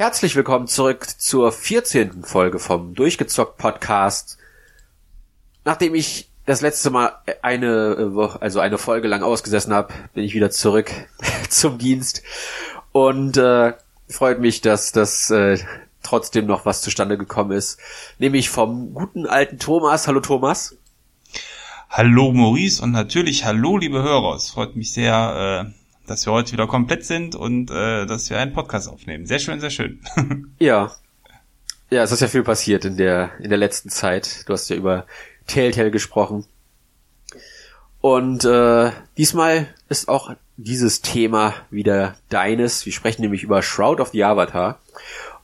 Herzlich willkommen zurück zur 14. Folge vom Durchgezockt Podcast. Nachdem ich das letzte Mal eine Woche, also eine Folge lang ausgesessen habe, bin ich wieder zurück zum Dienst und äh, freut mich, dass das äh, trotzdem noch was zustande gekommen ist, nämlich vom guten alten Thomas. Hallo Thomas. Hallo Maurice und natürlich hallo liebe Hörer. Es freut mich sehr, äh, dass wir heute wieder komplett sind und äh, dass wir einen Podcast aufnehmen. Sehr schön, sehr schön. ja. Ja, es ist ja viel passiert in der, in der letzten Zeit. Du hast ja über Telltale gesprochen. Und äh, diesmal ist auch dieses Thema wieder deines. Wir sprechen nämlich über Shroud of the Avatar.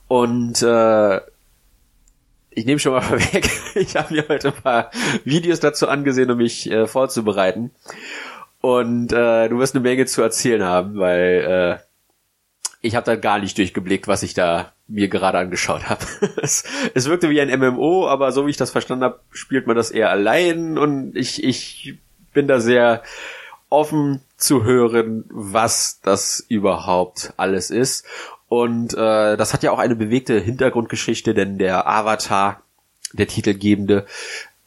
Und äh, ich nehme schon mal vorweg, ich habe mir heute ein paar Videos dazu angesehen, um mich äh, vorzubereiten. Und äh, du wirst eine Menge zu erzählen haben, weil äh, ich habe da gar nicht durchgeblickt, was ich da mir gerade angeschaut habe. es, es wirkte wie ein MMO, aber so wie ich das verstanden habe, spielt man das eher allein und ich, ich bin da sehr offen zu hören, was das überhaupt alles ist. Und äh, das hat ja auch eine bewegte Hintergrundgeschichte, denn der Avatar, der Titelgebende,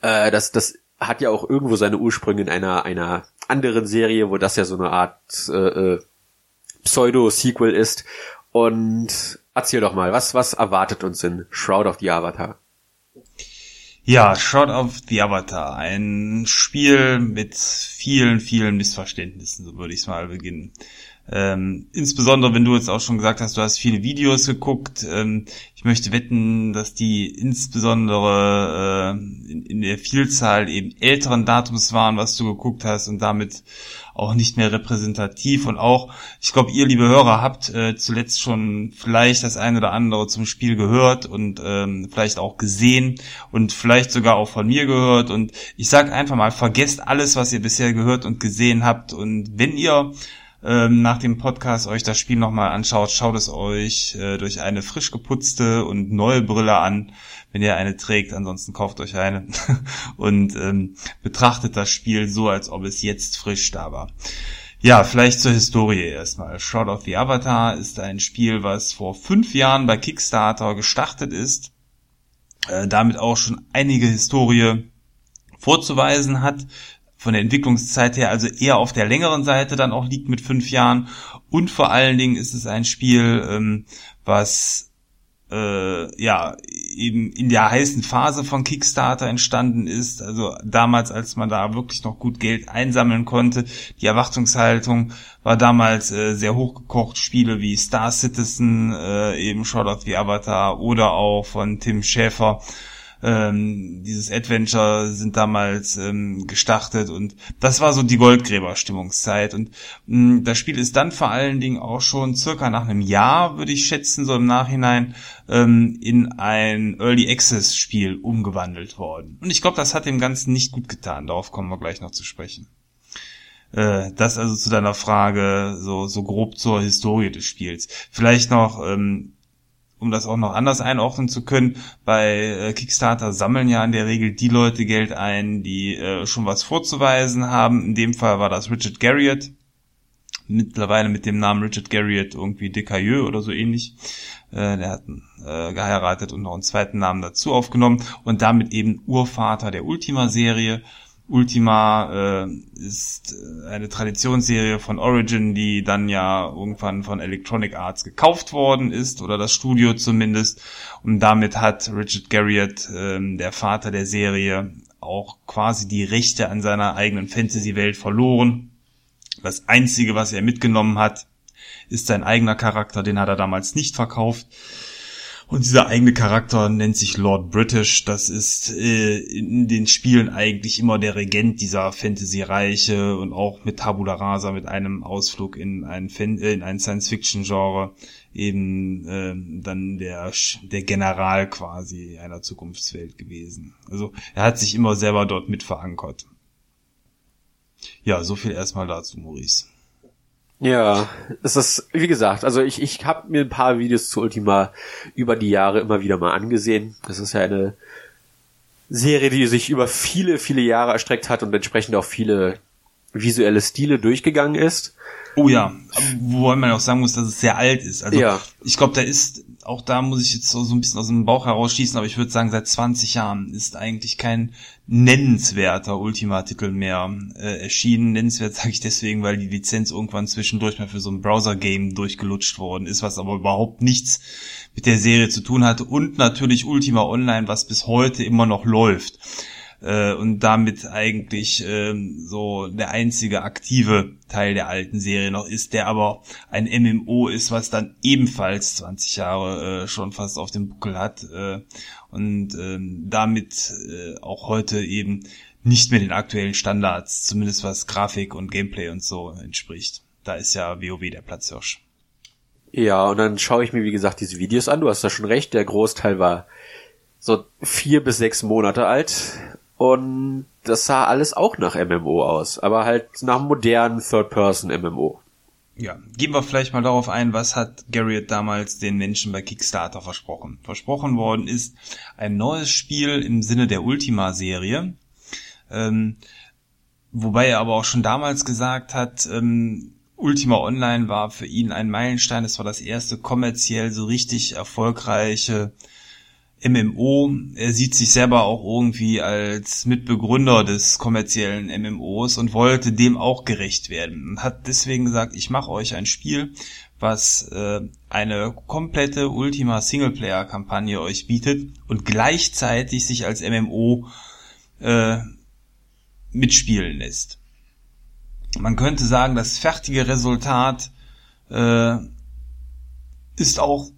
äh, das, das hat ja auch irgendwo seine Ursprünge in einer, einer anderen Serie, wo das ja so eine Art äh, äh, Pseudo-Sequel ist. Und erzähl doch mal, was, was erwartet uns in Shroud of the Avatar? Ja, Shroud of the Avatar, ein Spiel mit vielen, vielen Missverständnissen, so würde ich es mal beginnen. Ähm, insbesondere, wenn du jetzt auch schon gesagt hast, du hast viele Videos geguckt. Ähm, ich möchte wetten, dass die insbesondere äh, in, in, der Vielzahl eben älteren Datums waren, was du geguckt hast und damit auch nicht mehr repräsentativ. Und auch, ich glaube, ihr, liebe Hörer, habt äh, zuletzt schon vielleicht das eine oder andere zum Spiel gehört und ähm, vielleicht auch gesehen und vielleicht sogar auch von mir gehört. Und ich sage einfach mal, vergesst alles, was ihr bisher gehört und gesehen habt. Und wenn ihr ähm, nach dem Podcast euch das Spiel nochmal anschaut, schaut es euch äh, durch eine frisch geputzte und neue Brille an, wenn ihr eine trägt. Ansonsten kauft euch eine und ähm, betrachtet das Spiel so, als ob es jetzt frisch da war. Ja, vielleicht zur Historie erstmal. Shroud of the Avatar ist ein Spiel, was vor fünf Jahren bei Kickstarter gestartet ist, äh, damit auch schon einige Historie vorzuweisen hat von der Entwicklungszeit her also eher auf der längeren Seite dann auch liegt mit fünf Jahren. Und vor allen Dingen ist es ein Spiel, ähm, was äh, ja eben in der heißen Phase von Kickstarter entstanden ist. Also damals, als man da wirklich noch gut Geld einsammeln konnte. Die Erwartungshaltung war damals äh, sehr hochgekocht. Spiele wie Star Citizen, äh, eben Shot of the Avatar oder auch von Tim Schäfer ähm, dieses Adventure sind damals ähm, gestartet und das war so die Goldgräber-Stimmungszeit und mh, mm, das Spiel ist dann vor allen Dingen auch schon circa nach einem Jahr, würde ich schätzen, so im Nachhinein ähm, in ein Early Access Spiel umgewandelt worden. Und ich glaube, das hat dem Ganzen nicht gut getan. Darauf kommen wir gleich noch zu sprechen. Äh, das also zu deiner Frage, so, so grob zur Historie des Spiels. Vielleicht noch ähm, um das auch noch anders einordnen zu können, bei äh, Kickstarter sammeln ja in der Regel die Leute Geld ein, die äh, schon was vorzuweisen haben. In dem Fall war das Richard Garriott, mittlerweile mit dem Namen Richard Garriott irgendwie Decailleux oder so ähnlich. Äh, der hat äh, geheiratet und noch einen zweiten Namen dazu aufgenommen und damit eben Urvater der Ultima-Serie Ultima äh, ist äh, eine Traditionsserie von Origin, die dann ja irgendwann von Electronic Arts gekauft worden ist, oder das Studio zumindest. Und damit hat Richard Garriott, äh, der Vater der Serie, auch quasi die Rechte an seiner eigenen Fantasy-Welt verloren. Das Einzige, was er mitgenommen hat, ist sein eigener Charakter, den hat er damals nicht verkauft. Und dieser eigene Charakter nennt sich Lord British. Das ist äh, in den Spielen eigentlich immer der Regent dieser Fantasy-Reiche und auch mit Tabula Rasa, mit einem Ausflug in ein, Fan äh, in ein Science-Fiction-Genre eben äh, dann der, der General quasi einer Zukunftswelt gewesen. Also er hat sich immer selber dort mit verankert. Ja, so viel erstmal dazu, Maurice. Ja, es ist, wie gesagt, also ich, ich habe mir ein paar Videos zu Ultima über die Jahre immer wieder mal angesehen. Das ist ja eine Serie, die sich über viele, viele Jahre erstreckt hat und entsprechend auch viele visuelle Stile durchgegangen ist. Oh ja, wobei man auch sagen muss, dass es sehr alt ist. Also ja. ich glaube, da ist auch da muss ich jetzt so, so ein bisschen aus dem Bauch herausschießen, aber ich würde sagen, seit 20 Jahren ist eigentlich kein nennenswerter Ultima-Titel mehr äh, erschienen. Nennenswert sage ich deswegen, weil die Lizenz irgendwann zwischendurch mal für so ein Browser-Game durchgelutscht worden ist, was aber überhaupt nichts mit der Serie zu tun hatte. Und natürlich Ultima Online, was bis heute immer noch läuft äh, und damit eigentlich ähm, so der einzige aktive Teil der alten Serie noch ist, der aber ein MMO ist, was dann ebenfalls 20 Jahre äh, schon fast auf dem Buckel hat äh, und ähm, damit äh, auch heute eben nicht mehr den aktuellen Standards, zumindest was Grafik und Gameplay und so entspricht. Da ist ja WoW der Platzhirsch. Ja, und dann schaue ich mir, wie gesagt, diese Videos an. Du hast da schon recht, der Großteil war so vier bis sechs Monate alt. Und das sah alles auch nach MMO aus, aber halt nach modernen Third-Person-MMO. Ja, gehen wir vielleicht mal darauf ein, was hat Garriott damals den Menschen bei Kickstarter versprochen? Versprochen worden ist ein neues Spiel im Sinne der Ultima-Serie, ähm, wobei er aber auch schon damals gesagt hat, ähm, Ultima Online war für ihn ein Meilenstein. Es war das erste kommerziell so richtig erfolgreiche MMO. Er sieht sich selber auch irgendwie als Mitbegründer des kommerziellen MMOs und wollte dem auch gerecht werden und hat deswegen gesagt, ich mache euch ein Spiel, was äh, eine komplette Ultima Singleplayer Kampagne euch bietet und gleichzeitig sich als MMO äh, mitspielen lässt. Man könnte sagen, das fertige Resultat äh, ist auch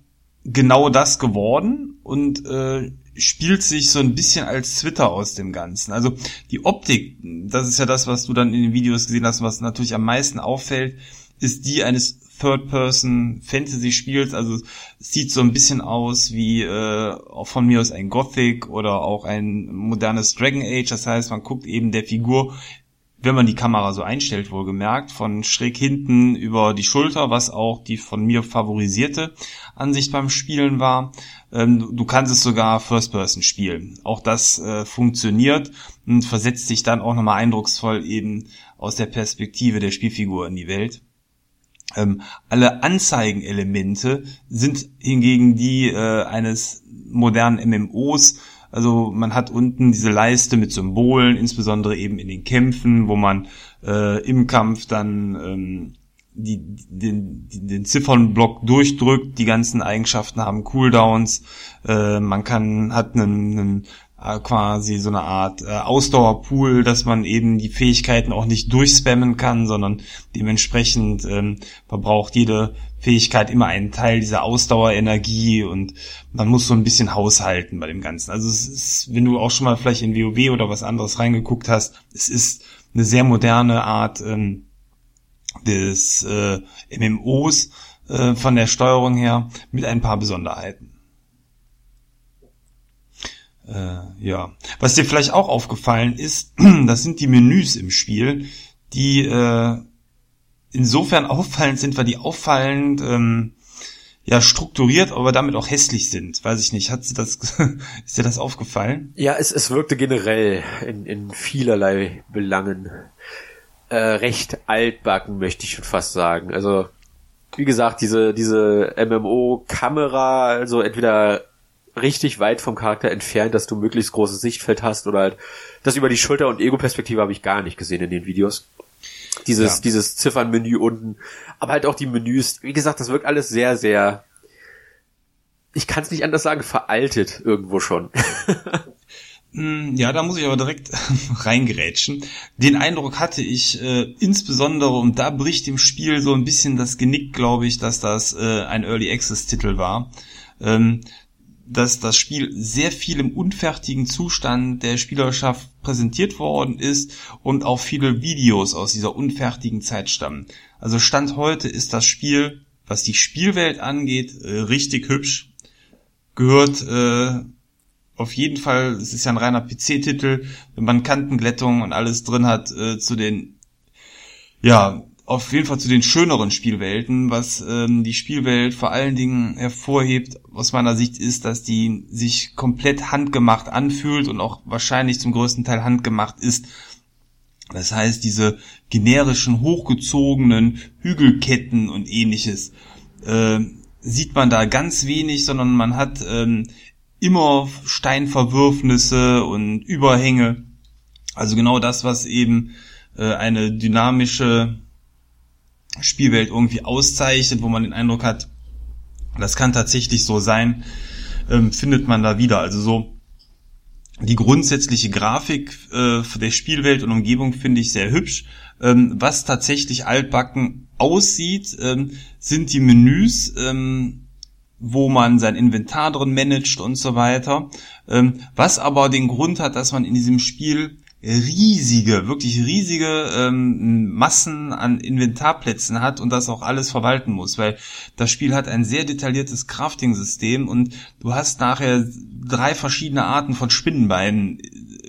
genau das geworden und äh, spielt sich so ein bisschen als Twitter aus dem Ganzen. Also die Optik, das ist ja das, was du dann in den Videos gesehen hast, was natürlich am meisten auffällt, ist die eines Third-Person-Fantasy-Spiels. Also sieht so ein bisschen aus wie äh, von mir aus ein Gothic oder auch ein modernes Dragon Age. Das heißt, man guckt eben der Figur wenn man die Kamera so einstellt, wohlgemerkt, von schräg hinten über die Schulter, was auch die von mir favorisierte Ansicht beim Spielen war. Ähm, du kannst es sogar First Person spielen. Auch das äh, funktioniert und versetzt sich dann auch nochmal eindrucksvoll eben aus der Perspektive der Spielfigur in die Welt. Ähm, alle Anzeigenelemente sind hingegen die äh, eines modernen MMOs, also man hat unten diese Leiste mit Symbolen, insbesondere eben in den Kämpfen, wo man äh, im Kampf dann ähm, die, den, den Ziffernblock durchdrückt. Die ganzen Eigenschaften haben Cooldowns. Äh, man kann hat einen, einen äh, quasi so eine Art äh, Ausdauerpool, dass man eben die Fähigkeiten auch nicht durchspammen kann, sondern dementsprechend ähm, verbraucht jede Fähigkeit immer einen Teil dieser Ausdauerenergie und man muss so ein bisschen haushalten bei dem Ganzen. Also es ist, wenn du auch schon mal vielleicht in WoW oder was anderes reingeguckt hast, es ist eine sehr moderne Art ähm, des äh, MMOs äh, von der Steuerung her mit ein paar Besonderheiten. Äh, ja, was dir vielleicht auch aufgefallen ist, das sind die Menüs im Spiel, die äh, insofern auffallend sind, weil die auffallend ähm, ja strukturiert, aber damit auch hässlich sind. Weiß ich nicht. Hat sie das, ist dir das aufgefallen? Ja, es, es wirkte generell in, in vielerlei Belangen äh, recht altbacken, möchte ich schon fast sagen. Also wie gesagt, diese diese MMO-Kamera, also entweder richtig weit vom Charakter entfernt, dass du möglichst großes Sichtfeld hast oder halt das über die Schulter- und Ego-Perspektive habe ich gar nicht gesehen in den Videos. Dieses, ja. dieses Ziffernmenü unten. Aber halt auch die Menüs. Wie gesagt, das wirkt alles sehr, sehr, ich kann es nicht anders sagen, veraltet irgendwo schon. Hm, ja, da muss ich aber direkt reingerätschen. Den Eindruck hatte ich äh, insbesondere, und da bricht dem Spiel so ein bisschen das Genick, glaube ich, dass das äh, ein Early Access Titel war. Ähm, dass das Spiel sehr viel im unfertigen Zustand der Spielerschaft präsentiert worden ist und auch viele Videos aus dieser unfertigen Zeit stammen. Also Stand heute ist das Spiel, was die Spielwelt angeht, äh, richtig hübsch. Gehört äh, auf jeden Fall, es ist ja ein reiner PC-Titel, wenn man Kantenglättung und alles drin hat, äh, zu den ja, auf jeden Fall zu den schöneren Spielwelten. Was ähm, die Spielwelt vor allen Dingen hervorhebt, aus meiner Sicht, ist, dass die sich komplett handgemacht anfühlt und auch wahrscheinlich zum größten Teil handgemacht ist. Das heißt, diese generischen, hochgezogenen Hügelketten und ähnliches äh, sieht man da ganz wenig, sondern man hat ähm, immer Steinverwürfnisse und Überhänge. Also genau das, was eben äh, eine dynamische Spielwelt irgendwie auszeichnet, wo man den Eindruck hat, das kann tatsächlich so sein, ähm, findet man da wieder. Also so die grundsätzliche Grafik äh, der Spielwelt und Umgebung finde ich sehr hübsch. Ähm, was tatsächlich altbacken aussieht, ähm, sind die Menüs, ähm, wo man sein Inventar drin managt und so weiter. Ähm, was aber den Grund hat, dass man in diesem Spiel riesige, wirklich riesige ähm, Massen an Inventarplätzen hat und das auch alles verwalten muss, weil das Spiel hat ein sehr detailliertes Crafting-System und du hast nachher drei verschiedene Arten von Spinnenbeinen,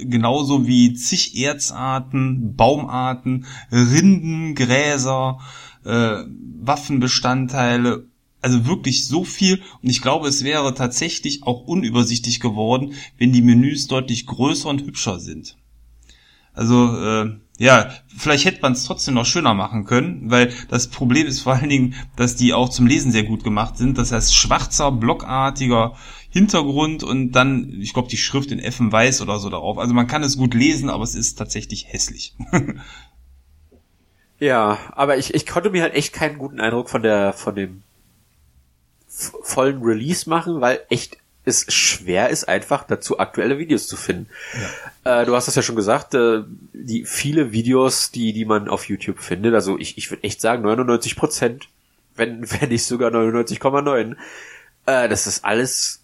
genauso wie zig Erzarten, Baumarten, Rinden, Gräser, äh, Waffenbestandteile also wirklich so viel und ich glaube, es wäre tatsächlich auch unübersichtlich geworden, wenn die Menüs deutlich größer und hübscher sind. Also äh, ja, vielleicht hätte man es trotzdem noch schöner machen können, weil das Problem ist vor allen Dingen, dass die auch zum Lesen sehr gut gemacht sind. Das heißt, schwarzer, blockartiger Hintergrund und dann, ich glaube, die Schrift in F weiß oder so darauf. Also man kann es gut lesen, aber es ist tatsächlich hässlich. ja, aber ich, ich konnte mir halt echt keinen guten Eindruck von der von dem vollen Release machen, weil echt es schwer ist, einfach dazu aktuelle Videos zu finden. Ja. Äh, du hast das ja schon gesagt, äh, die viele Videos, die, die man auf YouTube findet, also ich, ich würde echt sagen 99 Prozent, wenn, wenn nicht sogar 99,9, äh, das ist alles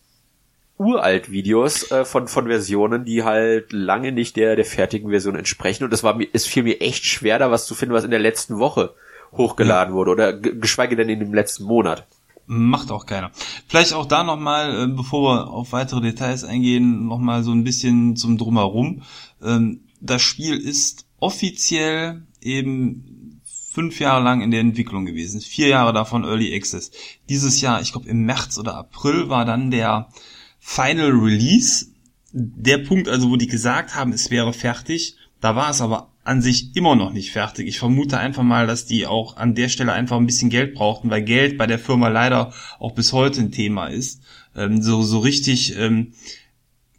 uralt Videos äh, von, von Versionen, die halt lange nicht der, der fertigen Version entsprechen. Und das war mir, es fiel mir echt schwer, da was zu finden, was in der letzten Woche hochgeladen ja. wurde oder geschweige denn in dem letzten Monat. Macht auch keiner. Vielleicht auch da nochmal, äh, bevor wir auf weitere Details eingehen, nochmal so ein bisschen zum Drumherum. Ähm, das Spiel ist offiziell eben fünf Jahre lang in der Entwicklung gewesen. Vier Jahre davon Early Access. Dieses Jahr, ich glaube im März oder April, war dann der Final Release. Der Punkt also, wo die gesagt haben, es wäre fertig. Da war es aber an sich immer noch nicht fertig. Ich vermute einfach mal, dass die auch an der Stelle einfach ein bisschen Geld brauchten, weil Geld bei der Firma leider auch bis heute ein Thema ist. Ähm, so, so richtig ähm,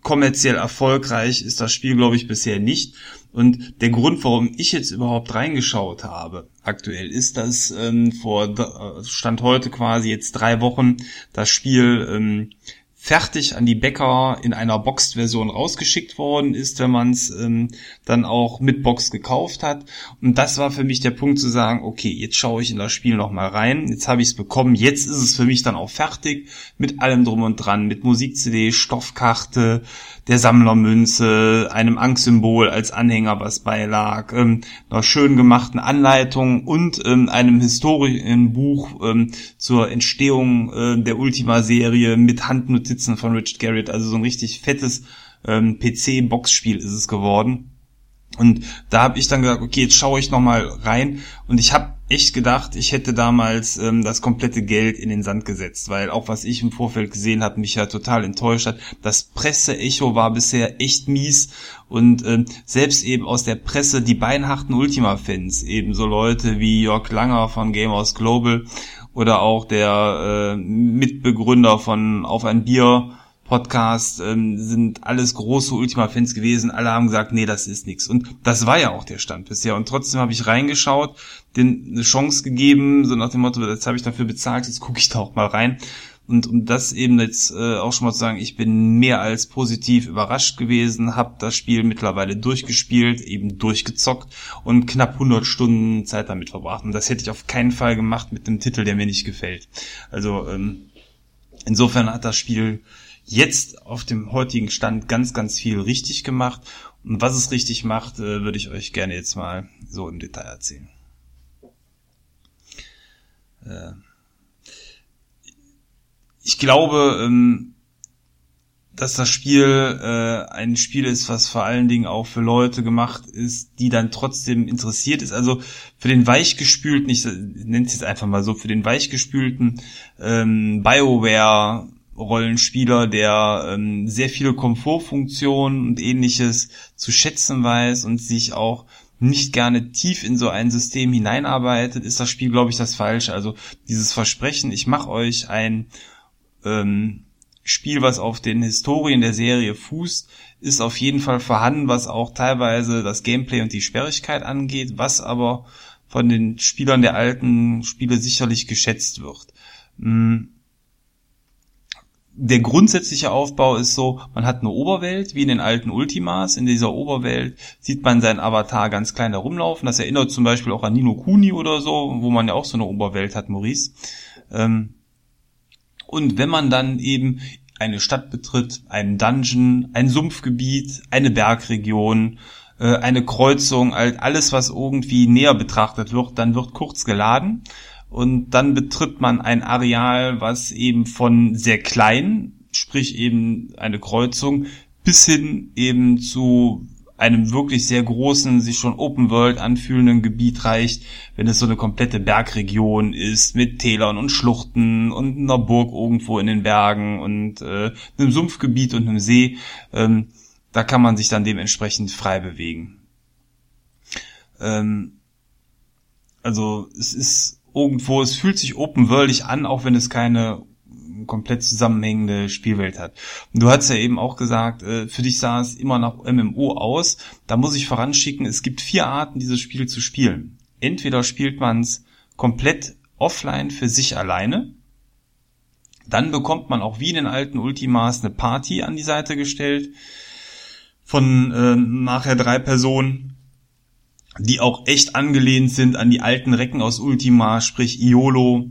kommerziell erfolgreich ist das Spiel, glaube ich, bisher nicht. Und der Grund, warum ich jetzt überhaupt reingeschaut habe, aktuell, ist, dass ähm, vor äh, Stand heute quasi jetzt drei Wochen das Spiel ähm, fertig an die Bäcker in einer Boxed-Version rausgeschickt worden ist, wenn man es ähm, dann auch mit Box gekauft hat. Und das war für mich der Punkt zu sagen, okay, jetzt schaue ich in das Spiel nochmal rein, jetzt habe ich es bekommen, jetzt ist es für mich dann auch fertig mit allem drum und dran, mit Musik-CD, Stoffkarte, der Sammlermünze, einem Angstsymbol als Anhänger, was beilag, ähm, einer schön gemachten Anleitung und ähm, einem Historienbuch ähm, zur Entstehung äh, der Ultima-Serie mit Handnotizen Notizen von Richard Garrett. Also so ein richtig fettes ähm, PC-Boxspiel ist es geworden. Und da habe ich dann gesagt, okay, jetzt schaue ich nochmal rein. Und ich habe echt gedacht, ich hätte damals ähm, das komplette Geld in den Sand gesetzt, weil auch was ich im Vorfeld gesehen habe, mich ja total enttäuscht hat. Das Presse-Echo war bisher echt mies und ähm, selbst eben aus der Presse die beinharten Ultima-Fans, eben so Leute wie Jörg Langer von Gamers Global oder auch der äh, Mitbegründer von Auf ein Bier Podcast ähm, sind alles große Ultima-Fans gewesen. Alle haben gesagt, nee, das ist nichts. Und das war ja auch der Stand bisher. Und trotzdem habe ich reingeschaut, den eine Chance gegeben, so nach dem Motto, jetzt habe ich dafür bezahlt, jetzt gucke ich da auch mal rein. Und um das eben jetzt äh, auch schon mal zu sagen, ich bin mehr als positiv überrascht gewesen, habe das Spiel mittlerweile durchgespielt, eben durchgezockt und knapp 100 Stunden Zeit damit verbracht. Und das hätte ich auf keinen Fall gemacht mit einem Titel, der mir nicht gefällt. Also ähm, insofern hat das Spiel jetzt auf dem heutigen Stand ganz, ganz viel richtig gemacht. Und was es richtig macht, äh, würde ich euch gerne jetzt mal so im Detail erzählen. Äh, ich glaube, ähm, dass das Spiel äh, ein Spiel ist, was vor allen Dingen auch für Leute gemacht ist, die dann trotzdem interessiert ist. Also für den weichgespülten, ich nenne es jetzt einfach mal so, für den weichgespülten ähm, BioWare Rollenspieler, der ähm, sehr viele Komfortfunktionen und ähnliches zu schätzen weiß und sich auch nicht gerne tief in so ein System hineinarbeitet, ist das Spiel, glaube ich, das Falsche. Also dieses Versprechen, ich mache euch ein ähm, Spiel, was auf den Historien der Serie fußt, ist auf jeden Fall vorhanden, was auch teilweise das Gameplay und die Sperrigkeit angeht, was aber von den Spielern der alten Spiele sicherlich geschätzt wird. Hm. Der grundsätzliche Aufbau ist so, man hat eine Oberwelt, wie in den alten Ultimas. In dieser Oberwelt sieht man seinen Avatar ganz klein herumlaufen. Das erinnert zum Beispiel auch an Nino Kuni oder so, wo man ja auch so eine Oberwelt hat, Maurice. Ähm, und wenn man dann eben eine Stadt betritt, einen Dungeon, ein Sumpfgebiet, eine Bergregion, äh, eine Kreuzung, alles was irgendwie näher betrachtet wird, dann wird kurz geladen. Und dann betritt man ein Areal, was eben von sehr klein, sprich eben eine Kreuzung, bis hin eben zu einem wirklich sehr großen, sich schon Open World anfühlenden Gebiet reicht, wenn es so eine komplette Bergregion ist mit Tälern und Schluchten und einer Burg irgendwo in den Bergen und äh, einem Sumpfgebiet und einem See. Ähm, da kann man sich dann dementsprechend frei bewegen. Ähm, also es ist irgendwo, es fühlt sich open worldig an, auch wenn es keine komplett zusammenhängende Spielwelt hat. Und du hast ja eben auch gesagt, äh, für dich sah es immer nach MMO aus. Da muss ich voranschicken, es gibt vier Arten, dieses Spiel zu spielen. Entweder spielt man es komplett offline für sich alleine, dann bekommt man auch wie in den alten Ultimas eine Party an die Seite gestellt von äh, nachher drei Personen, die auch echt angelehnt sind an die alten Recken aus Ultima, sprich Iolo,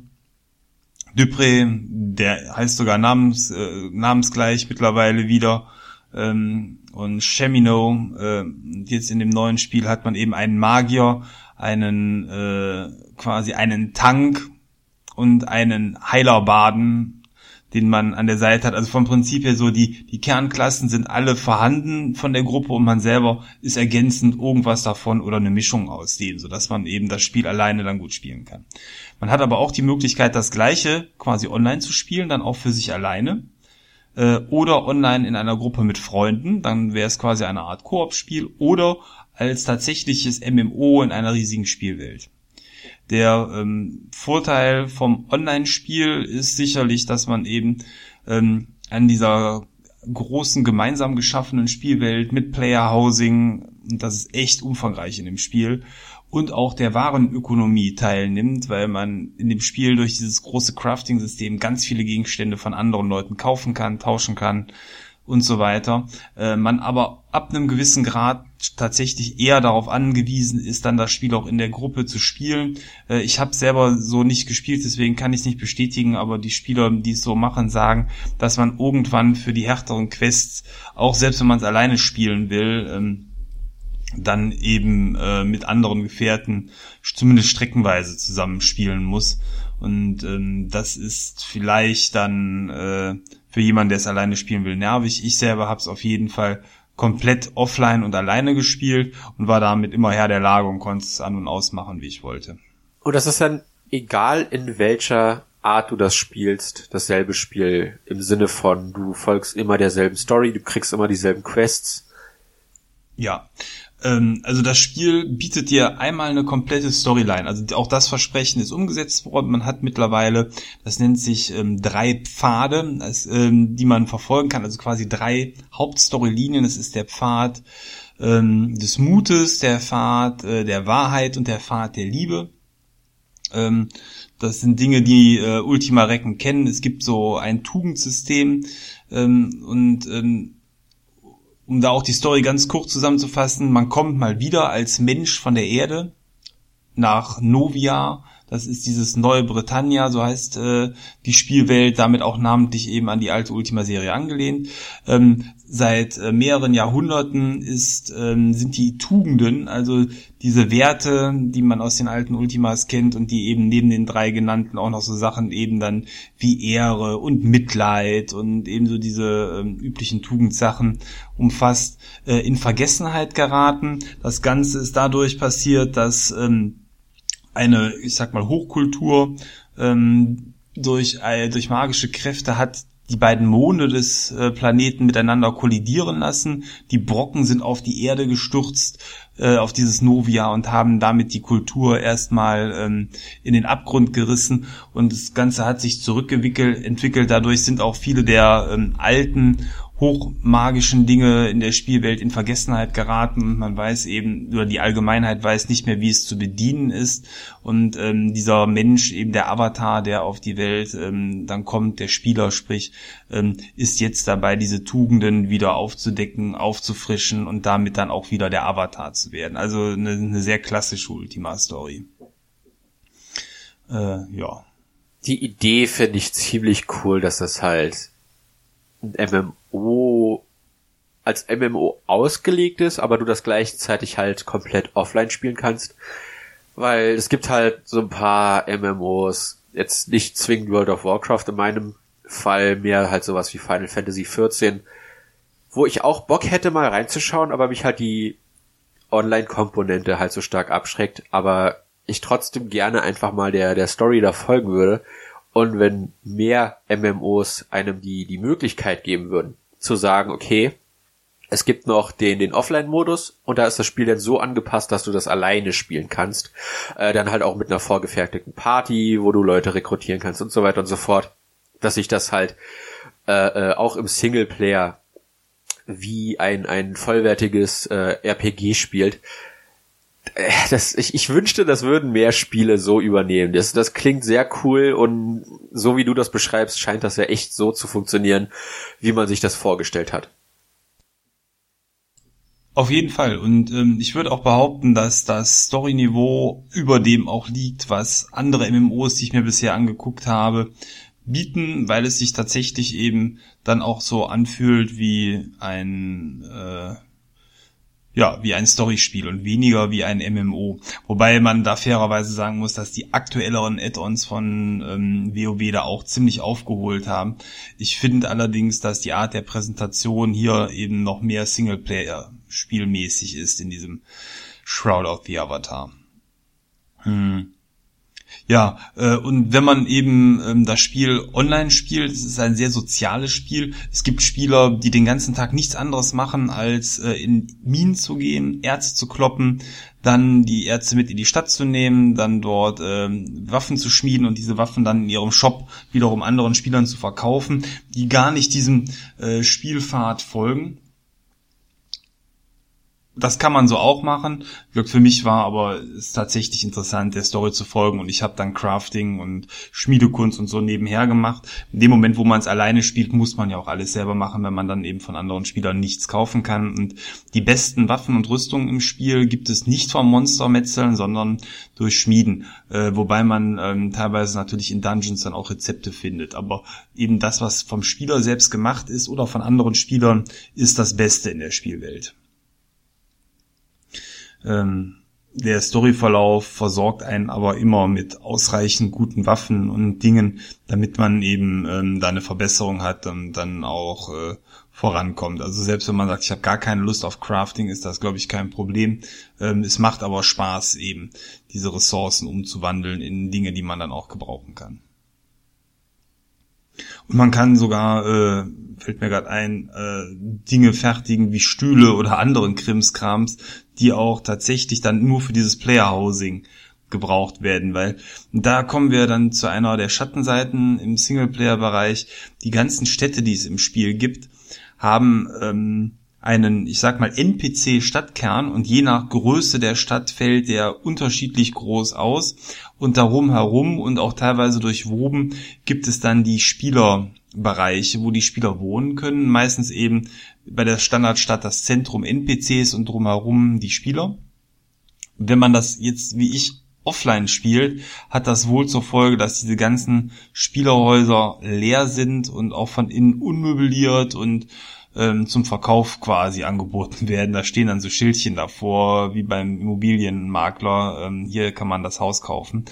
Dupré, der heißt sogar namens, äh, namensgleich mittlerweile wieder, ähm, und Chemino, äh, jetzt in dem neuen Spiel hat man eben einen Magier, einen äh, quasi einen Tank und einen Heilerbaden den man an der Seite hat. Also vom Prinzip her so, die, die Kernklassen sind alle vorhanden von der Gruppe und man selber ist ergänzend irgendwas davon oder eine Mischung aus denen, sodass man eben das Spiel alleine dann gut spielen kann. Man hat aber auch die Möglichkeit, das gleiche quasi online zu spielen, dann auch für sich alleine. Äh, oder online in einer Gruppe mit Freunden, dann wäre es quasi eine Art Koop-Spiel oder als tatsächliches MMO in einer riesigen Spielwelt. Der ähm, Vorteil vom Online-Spiel ist sicherlich, dass man eben ähm, an dieser großen gemeinsam geschaffenen Spielwelt mit Player Housing, und das ist echt umfangreich in dem Spiel, und auch der Warenökonomie teilnimmt, weil man in dem Spiel durch dieses große Crafting-System ganz viele Gegenstände von anderen Leuten kaufen kann, tauschen kann und so weiter. Äh, man aber ab einem gewissen Grad tatsächlich eher darauf angewiesen ist, dann das Spiel auch in der Gruppe zu spielen. Äh, ich habe selber so nicht gespielt, deswegen kann ich es nicht bestätigen, aber die Spieler, die es so machen, sagen, dass man irgendwann für die härteren Quests, auch selbst wenn man es alleine spielen will, ähm, dann eben äh, mit anderen Gefährten zumindest streckenweise zusammenspielen muss. Und ähm, das ist vielleicht dann äh, für jemanden, der es alleine spielen will, nervig. Ich selber habe es auf jeden Fall komplett offline und alleine gespielt und war damit immer Herr der Lage und konnte es an und ausmachen, wie ich wollte. Und das ist dann egal in welcher Art du das spielst, dasselbe Spiel im Sinne von du folgst immer derselben Story, du kriegst immer dieselben Quests. Ja, ähm, also das Spiel bietet dir einmal eine komplette Storyline. Also auch das Versprechen ist umgesetzt worden. Man hat mittlerweile, das nennt sich ähm, drei Pfade, das, ähm, die man verfolgen kann. Also quasi drei Hauptstorylinien. Das ist der Pfad ähm, des Mutes, der Pfad äh, der Wahrheit und der Pfad der Liebe. Ähm, das sind Dinge, die äh, Ultima Recken kennen. Es gibt so ein Tugendsystem ähm, und ähm, um da auch die Story ganz kurz zusammenzufassen, man kommt mal wieder als Mensch von der Erde nach Novia. Das ist dieses neue Britannia, so heißt äh, die Spielwelt, damit auch namentlich eben an die alte Ultima-Serie angelehnt. Ähm, seit äh, mehreren Jahrhunderten ist, ähm, sind die Tugenden, also diese Werte, die man aus den alten Ultimas kennt und die eben neben den drei genannten auch noch so Sachen eben dann wie Ehre und Mitleid und ebenso diese ähm, üblichen Tugendsachen umfasst, äh, in Vergessenheit geraten. Das Ganze ist dadurch passiert, dass ähm, eine, ich sag mal, Hochkultur ähm, durch, äh, durch magische Kräfte hat die beiden Monde des äh, Planeten miteinander kollidieren lassen. Die Brocken sind auf die Erde gestürzt, äh, auf dieses Novia und haben damit die Kultur erstmal ähm, in den Abgrund gerissen und das Ganze hat sich zurückgewickelt, entwickelt. Dadurch sind auch viele der ähm, alten hochmagischen Dinge in der Spielwelt in Vergessenheit geraten man weiß eben, oder die Allgemeinheit weiß nicht mehr, wie es zu bedienen ist. Und ähm, dieser Mensch, eben der Avatar, der auf die Welt ähm, dann kommt, der Spieler sprich, ähm, ist jetzt dabei, diese Tugenden wieder aufzudecken, aufzufrischen und damit dann auch wieder der Avatar zu werden. Also eine, eine sehr klassische Ultima-Story. Äh, ja. Die Idee finde ich ziemlich cool, dass das halt ein MMO als MMO ausgelegt ist, aber du das gleichzeitig halt komplett offline spielen kannst. Weil es gibt halt so ein paar MMOs, jetzt nicht zwingend World of Warcraft in meinem Fall, mehr halt sowas wie Final Fantasy XIV, wo ich auch Bock hätte mal reinzuschauen, aber mich halt die Online-Komponente halt so stark abschreckt, aber ich trotzdem gerne einfach mal der, der Story da folgen würde und wenn mehr MMOs einem die, die Möglichkeit geben würden, zu sagen, okay, es gibt noch den, den Offline-Modus und da ist das Spiel dann so angepasst, dass du das alleine spielen kannst. Äh, dann halt auch mit einer vorgefertigten Party, wo du Leute rekrutieren kannst und so weiter und so fort. Dass sich das halt äh, äh, auch im Singleplayer wie ein, ein vollwertiges äh, RPG spielt. Das, ich, ich wünschte, das würden mehr Spiele so übernehmen. Das, das klingt sehr cool und so wie du das beschreibst, scheint das ja echt so zu funktionieren, wie man sich das vorgestellt hat. Auf jeden Fall. Und ähm, ich würde auch behaupten, dass das Storyniveau über dem auch liegt, was andere MMOs, die ich mir bisher angeguckt habe, bieten, weil es sich tatsächlich eben dann auch so anfühlt wie ein äh, ja, wie ein Storyspiel und weniger wie ein MMO. Wobei man da fairerweise sagen muss, dass die aktuelleren Add-ons von ähm, WoW da auch ziemlich aufgeholt haben. Ich finde allerdings, dass die Art der Präsentation hier eben noch mehr Singleplayer-spielmäßig ist in diesem Shroud of the Avatar. Hm. Ja, äh, und wenn man eben ähm, das Spiel online spielt, es ist ein sehr soziales Spiel. Es gibt Spieler, die den ganzen Tag nichts anderes machen, als äh, in Minen zu gehen, Erze zu kloppen, dann die Erze mit in die Stadt zu nehmen, dann dort ähm, Waffen zu schmieden und diese Waffen dann in ihrem Shop wiederum anderen Spielern zu verkaufen, die gar nicht diesem äh, Spielpfad folgen das kann man so auch machen. Für mich war aber es tatsächlich interessant, der Story zu folgen und ich habe dann Crafting und Schmiedekunst und so nebenher gemacht. In dem Moment, wo man es alleine spielt, muss man ja auch alles selber machen, wenn man dann eben von anderen Spielern nichts kaufen kann. Und die besten Waffen und Rüstungen im Spiel gibt es nicht vom Monstermetzeln, sondern durch Schmieden. Äh, wobei man ähm, teilweise natürlich in Dungeons dann auch Rezepte findet. Aber eben das, was vom Spieler selbst gemacht ist oder von anderen Spielern, ist das Beste in der Spielwelt. Ähm, der Storyverlauf versorgt einen aber immer mit ausreichend guten Waffen und Dingen, damit man eben ähm, da eine Verbesserung hat und dann auch äh, vorankommt. Also selbst wenn man sagt, ich habe gar keine Lust auf Crafting, ist das, glaube ich, kein Problem. Ähm, es macht aber Spaß, eben diese Ressourcen umzuwandeln in Dinge, die man dann auch gebrauchen kann. Und man kann sogar, äh, fällt mir gerade ein, äh, Dinge fertigen wie Stühle oder anderen Krimskrams, die auch tatsächlich dann nur für dieses Player-Housing gebraucht werden, weil da kommen wir dann zu einer der Schattenseiten im Singleplayer-Bereich. Die ganzen Städte, die es im Spiel gibt, haben ähm, einen, ich sag mal, NPC-Stadtkern und je nach Größe der Stadt fällt der unterschiedlich groß aus und darum herum und auch teilweise durchwoben gibt es dann die Spielerbereiche, wo die Spieler wohnen können, meistens eben bei der Standardstadt das Zentrum NPCs und drumherum die Spieler. Wenn man das jetzt wie ich offline spielt, hat das wohl zur Folge, dass diese ganzen Spielerhäuser leer sind und auch von innen unmöbliert und ähm, zum Verkauf quasi angeboten werden. Da stehen dann so Schildchen davor, wie beim Immobilienmakler, ähm, hier kann man das Haus kaufen.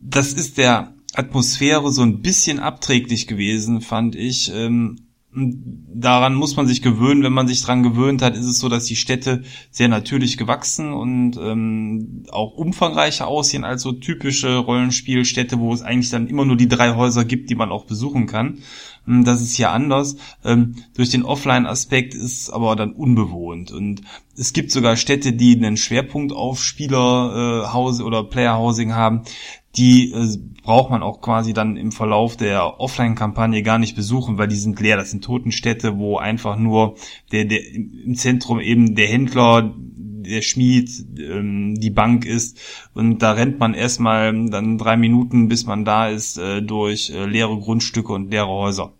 Das ist der Atmosphäre so ein bisschen abträglich gewesen, fand ich. Ähm, daran muss man sich gewöhnen. Wenn man sich dran gewöhnt hat, ist es so, dass die Städte sehr natürlich gewachsen und ähm, auch umfangreicher aussehen als so typische Rollenspielstädte, wo es eigentlich dann immer nur die drei Häuser gibt, die man auch besuchen kann. Hm, das ist hier anders. Ähm, durch den Offline-Aspekt ist aber dann unbewohnt. Und es gibt sogar Städte, die einen Schwerpunkt auf Spielerhause äh, oder Playerhousing haben. Die äh, braucht man auch quasi dann im Verlauf der Offline-Kampagne gar nicht besuchen, weil die sind leer. Das sind Totenstädte, wo einfach nur der, der im Zentrum eben der Händler, der Schmied, ähm, die Bank ist. Und da rennt man erstmal dann drei Minuten, bis man da ist, äh, durch äh, leere Grundstücke und leere Häuser.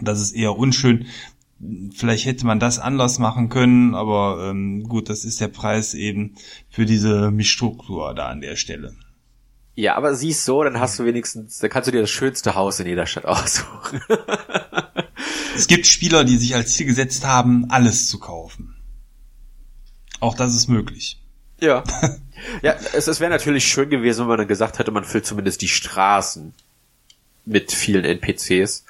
Das ist eher unschön. Vielleicht hätte man das anders machen können, aber ähm, gut, das ist der Preis eben für diese Mischstruktur da an der Stelle. Ja, aber siehst so, dann hast du wenigstens, dann kannst du dir das schönste Haus in jeder Stadt aussuchen. es gibt Spieler, die sich als Ziel gesetzt haben, alles zu kaufen. Auch das ist möglich. Ja. ja, es, es wäre natürlich schön gewesen, wenn man dann gesagt hätte, man füllt zumindest die Straßen mit vielen NPCs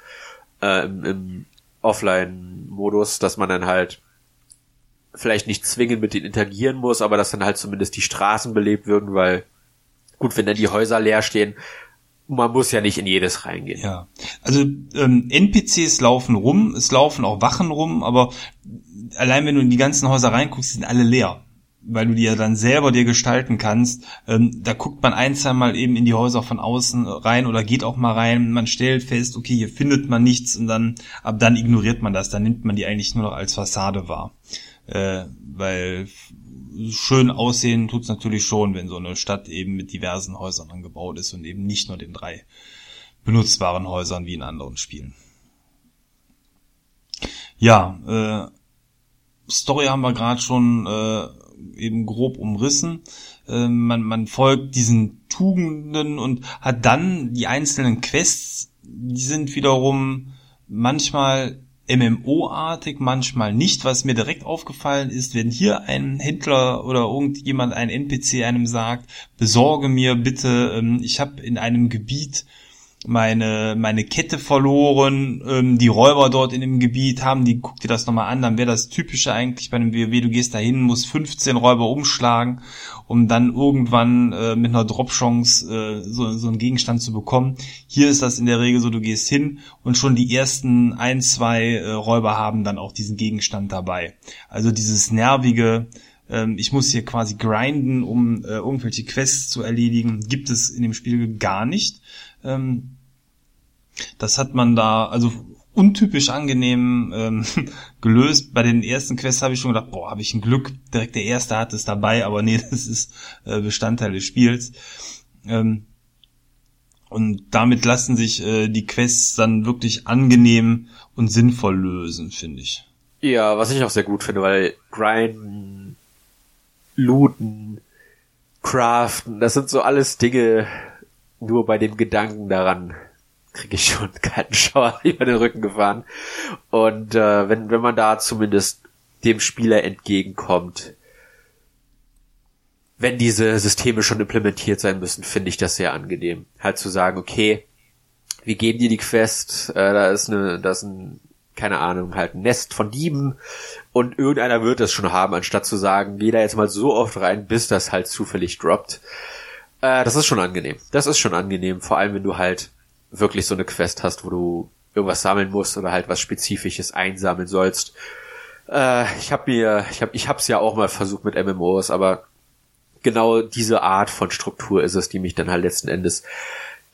äh, im, im Offline-Modus, dass man dann halt vielleicht nicht zwingend mit denen interagieren muss, aber dass dann halt zumindest die Straßen belebt würden, weil gut, wenn dann die Häuser leer stehen, man muss ja nicht in jedes reingehen. Ja, also ähm, NPCs laufen rum, es laufen auch Wachen rum, aber allein wenn du in die ganzen Häuser reinguckst, sind alle leer weil du die ja dann selber dir gestalten kannst. Ähm, da guckt man ein, zwei Mal eben in die Häuser von außen rein oder geht auch mal rein. Man stellt fest, okay, hier findet man nichts und dann, ab dann ignoriert man das. Dann nimmt man die eigentlich nur noch als Fassade wahr. Äh, weil schön aussehen tut's natürlich schon, wenn so eine Stadt eben mit diversen Häusern angebaut ist und eben nicht nur den drei benutzbaren Häusern wie in anderen Spielen. Ja, äh, Story haben wir gerade schon äh, eben grob umrissen. Äh, man, man folgt diesen Tugenden und hat dann die einzelnen Quests, die sind wiederum manchmal MMO-artig, manchmal nicht. Was mir direkt aufgefallen ist, wenn hier ein Händler oder irgendjemand, ein NPC einem sagt, besorge mir bitte, ähm, ich habe in einem Gebiet meine, meine Kette verloren, ähm, die Räuber dort in dem Gebiet haben, die guck dir das nochmal an, dann wäre das typische eigentlich bei einem WoW, du gehst dahin, musst 15 Räuber umschlagen, um dann irgendwann äh, mit einer Drop-Chance äh, so, so einen Gegenstand zu bekommen. Hier ist das in der Regel so, du gehst hin und schon die ersten ein, zwei äh, Räuber haben dann auch diesen Gegenstand dabei. Also dieses nervige, ähm, ich muss hier quasi grinden, um äh, irgendwelche Quests zu erledigen, gibt es in dem Spiel gar nicht. Ähm, das hat man da, also untypisch angenehm ähm, gelöst. Bei den ersten Quests habe ich schon gedacht, boah, habe ich ein Glück, direkt der erste hat es dabei, aber nee, das ist äh, Bestandteil des Spiels. Ähm, und damit lassen sich äh, die Quests dann wirklich angenehm und sinnvoll lösen, finde ich. Ja, was ich auch sehr gut finde, weil Grinden, Looten, Craften, das sind so alles Dinge, nur bei dem Gedanken daran kriege ich schon einen kalten Schauer über den Rücken gefahren. Und äh, wenn, wenn man da zumindest dem Spieler entgegenkommt, wenn diese Systeme schon implementiert sein müssen, finde ich das sehr angenehm. Halt zu sagen, okay, wir geben dir die Quest, äh, da ist eine, da ist ein, keine Ahnung, halt ein Nest von Dieben und irgendeiner wird das schon haben, anstatt zu sagen, geh da jetzt mal so oft rein, bis das halt zufällig droppt. Äh, das ist schon angenehm. Das ist schon angenehm, vor allem wenn du halt wirklich so eine Quest hast, wo du irgendwas sammeln musst oder halt was Spezifisches einsammeln sollst. Äh, ich habe mir, ich habe, ich hab's ja auch mal versucht mit MMOs, aber genau diese Art von Struktur ist es, die mich dann halt letzten Endes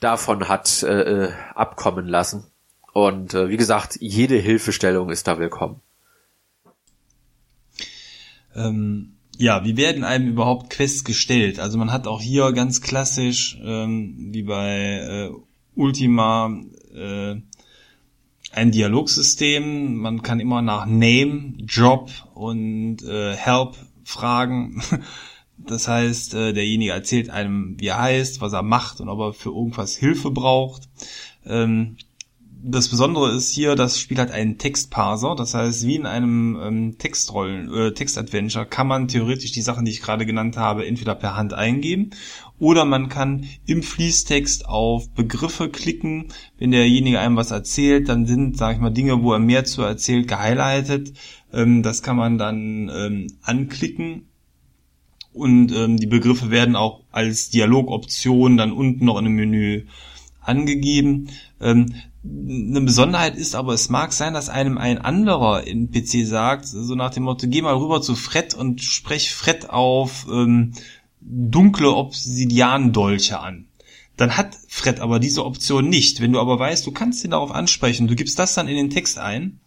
davon hat äh, äh abkommen lassen. Und äh, wie gesagt, jede Hilfestellung ist da willkommen. Ähm, ja, wie werden einem überhaupt Quests gestellt? Also man hat auch hier ganz klassisch, ähm, wie bei äh, Ultima äh, ein Dialogsystem. Man kann immer nach Name, Job und äh, Help fragen. Das heißt, äh, derjenige erzählt einem, wie er heißt, was er macht und ob er für irgendwas Hilfe braucht. Ähm, das Besondere ist hier, das Spiel hat einen Textparser, das heißt, wie in einem ähm, Textrollen, äh, Textadventure kann man theoretisch die Sachen, die ich gerade genannt habe, entweder per Hand eingeben oder man kann im Fließtext auf Begriffe klicken. Wenn derjenige einem was erzählt, dann sind, sage ich mal, Dinge, wo er mehr zu erzählt, gehighlightet. Ähm, das kann man dann ähm, anklicken und ähm, die Begriffe werden auch als Dialogoption dann unten noch in dem Menü angegeben. Ähm, eine Besonderheit ist aber, es mag sein, dass einem ein anderer NPC sagt, so nach dem Motto, geh mal rüber zu Fred und sprech Fred auf ähm, dunkle Obsidian-Dolche an. Dann hat Fred aber diese Option nicht. Wenn du aber weißt, du kannst ihn darauf ansprechen, du gibst das dann in den Text ein,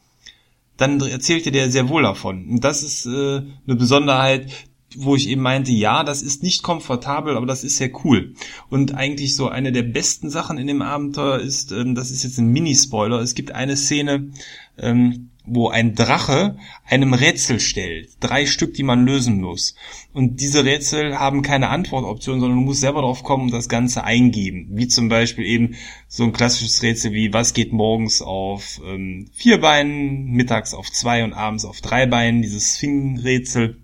dann erzählt dir der sehr wohl davon. Und das ist äh, eine Besonderheit, wo ich eben meinte, ja, das ist nicht komfortabel, aber das ist sehr cool. Und eigentlich so eine der besten Sachen in dem Abenteuer ist, ähm, das ist jetzt ein Mini-Spoiler, es gibt eine Szene, ähm, wo ein Drache einem Rätsel stellt. Drei Stück, die man lösen muss. Und diese Rätsel haben keine Antwortoption, sondern du musst selber drauf kommen und das Ganze eingeben. Wie zum Beispiel eben so ein klassisches Rätsel wie, was geht morgens auf ähm, vier Beinen, mittags auf zwei und abends auf drei Beinen, dieses Swing-Rätsel.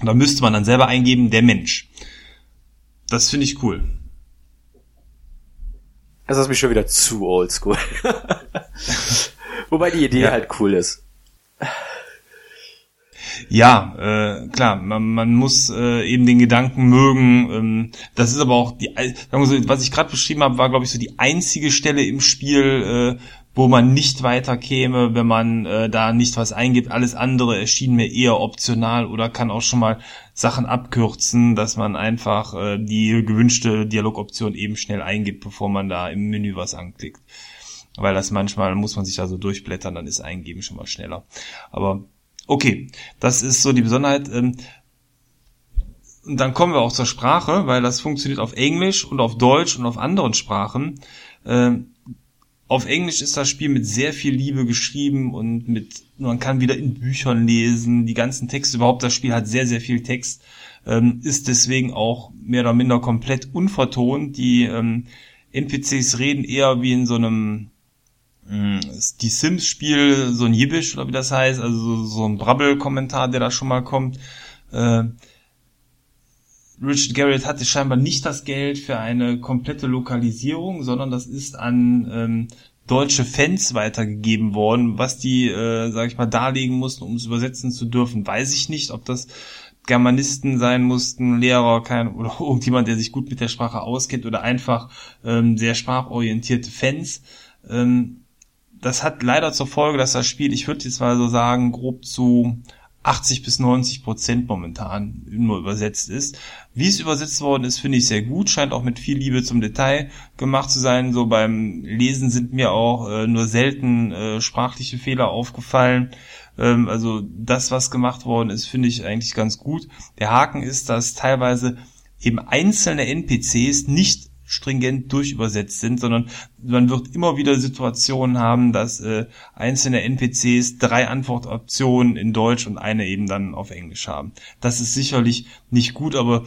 Und da müsste man dann selber eingeben, der Mensch. Das finde ich cool. Das ist mich schon wieder zu oldschool. Wobei die Idee ja. halt cool ist. Ja, äh, klar, man, man muss äh, eben den Gedanken mögen. Ähm, das ist aber auch die, sagen wir so, was ich gerade beschrieben habe, war glaube ich so die einzige Stelle im Spiel, äh, wo man nicht weiter käme, wenn man äh, da nicht was eingibt. Alles andere erschien mir eher optional oder kann auch schon mal Sachen abkürzen, dass man einfach äh, die gewünschte Dialogoption eben schnell eingibt, bevor man da im Menü was anklickt. Weil das manchmal muss man sich da so durchblättern, dann ist Eingeben schon mal schneller. Aber okay, das ist so die Besonderheit. Ähm, und dann kommen wir auch zur Sprache, weil das funktioniert auf Englisch und auf Deutsch und auf anderen Sprachen. Ähm, auf Englisch ist das Spiel mit sehr viel Liebe geschrieben und mit, man kann wieder in Büchern lesen, die ganzen Texte überhaupt, das Spiel hat sehr, sehr viel Text, ähm, ist deswegen auch mehr oder minder komplett unvertont. Die ähm, NPCs reden eher wie in so einem mh, die Sims-Spiel, so ein Jibbisch oder wie das heißt, also so, so ein Brabbel-Kommentar, der da schon mal kommt. Äh, Richard Garrett hatte scheinbar nicht das Geld für eine komplette Lokalisierung, sondern das ist an ähm, deutsche Fans weitergegeben worden. Was die, äh, sag ich mal, darlegen mussten, um es übersetzen zu dürfen, weiß ich nicht. Ob das Germanisten sein mussten, Lehrer, kein, oder irgendjemand, der sich gut mit der Sprache auskennt oder einfach ähm, sehr sprachorientierte Fans. Ähm, das hat leider zur Folge, dass das Spiel, ich würde jetzt mal so sagen, grob zu 80 bis 90 Prozent momentan nur übersetzt ist. Wie es übersetzt worden ist, finde ich sehr gut, scheint auch mit viel Liebe zum Detail gemacht zu sein. So beim Lesen sind mir auch äh, nur selten äh, sprachliche Fehler aufgefallen. Ähm, also das, was gemacht worden ist, finde ich eigentlich ganz gut. Der Haken ist, dass teilweise eben einzelne NPCs nicht stringent durchübersetzt sind, sondern man wird immer wieder Situationen haben, dass äh, einzelne NPCs drei Antwortoptionen in Deutsch und eine eben dann auf Englisch haben. Das ist sicherlich nicht gut, aber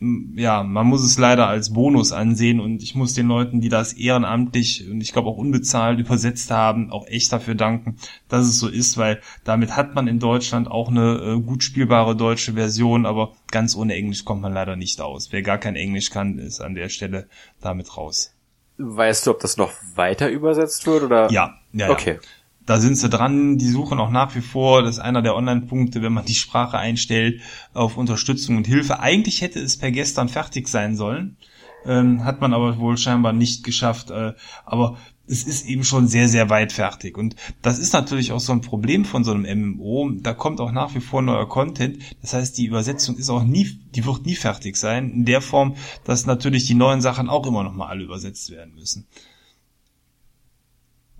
ja, man muss es leider als Bonus ansehen und ich muss den Leuten, die das ehrenamtlich und ich glaube auch unbezahlt übersetzt haben, auch echt dafür danken, dass es so ist, weil damit hat man in Deutschland auch eine äh, gut spielbare deutsche Version, aber ganz ohne Englisch kommt man leider nicht aus. Wer gar kein Englisch kann, ist an der Stelle damit raus. Weißt du, ob das noch weiter übersetzt wird oder? Ja, ja. Okay. Ja da sind sie dran, die suchen auch nach wie vor, das ist einer der Online-Punkte, wenn man die Sprache einstellt, auf Unterstützung und Hilfe. Eigentlich hätte es per gestern fertig sein sollen, ähm, hat man aber wohl scheinbar nicht geschafft. Äh, aber es ist eben schon sehr, sehr weit fertig. Und das ist natürlich auch so ein Problem von so einem MMO. Da kommt auch nach wie vor neuer Content. Das heißt, die Übersetzung ist auch nie, die wird nie fertig sein. In der Form, dass natürlich die neuen Sachen auch immer noch mal alle übersetzt werden müssen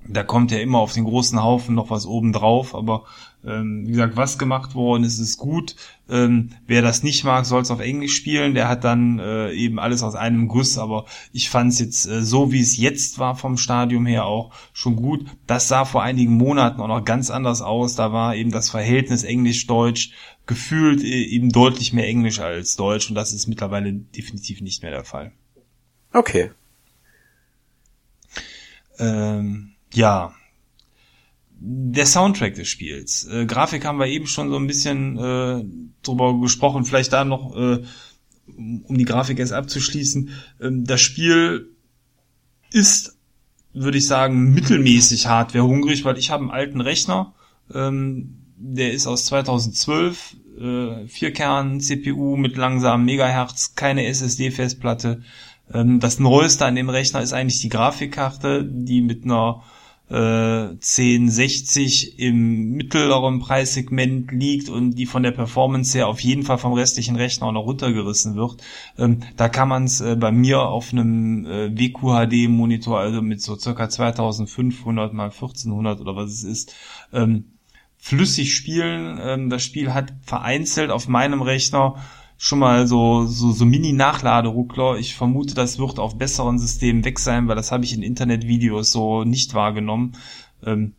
da kommt ja immer auf den großen Haufen noch was oben drauf, aber ähm, wie gesagt, was gemacht worden ist, ist gut. Ähm, wer das nicht mag, soll es auf Englisch spielen. Der hat dann äh, eben alles aus einem Guss, aber ich fand es jetzt äh, so, wie es jetzt war vom Stadium her auch schon gut. Das sah vor einigen Monaten auch noch ganz anders aus. Da war eben das Verhältnis Englisch-Deutsch gefühlt äh, eben deutlich mehr Englisch als Deutsch und das ist mittlerweile definitiv nicht mehr der Fall. Okay. Ähm, ja, der Soundtrack des Spiels. Äh, Grafik haben wir eben schon so ein bisschen äh, drüber gesprochen. Vielleicht da noch, äh, um die Grafik erst abzuschließen. Ähm, das Spiel ist, würde ich sagen, mittelmäßig hardwarehungrig, weil ich habe einen alten Rechner. Ähm, der ist aus 2012, äh, Vierkern CPU mit langsamem Megahertz, keine SSD-Festplatte. Ähm, das Neueste an dem Rechner ist eigentlich die Grafikkarte, die mit einer äh, 1060 im mittleren Preissegment liegt und die von der Performance her auf jeden Fall vom restlichen Rechner noch runtergerissen wird. Ähm, da kann man es äh, bei mir auf einem äh, WQHD-Monitor, also mit so circa 2500 mal 1400 oder was es ist, ähm, flüssig spielen. Ähm, das Spiel hat vereinzelt auf meinem Rechner schon mal so, so, so Mini-Nachladeruckler. Ich vermute, das wird auf besseren Systemen weg sein, weil das habe ich in Internetvideos so nicht wahrgenommen. Ähm,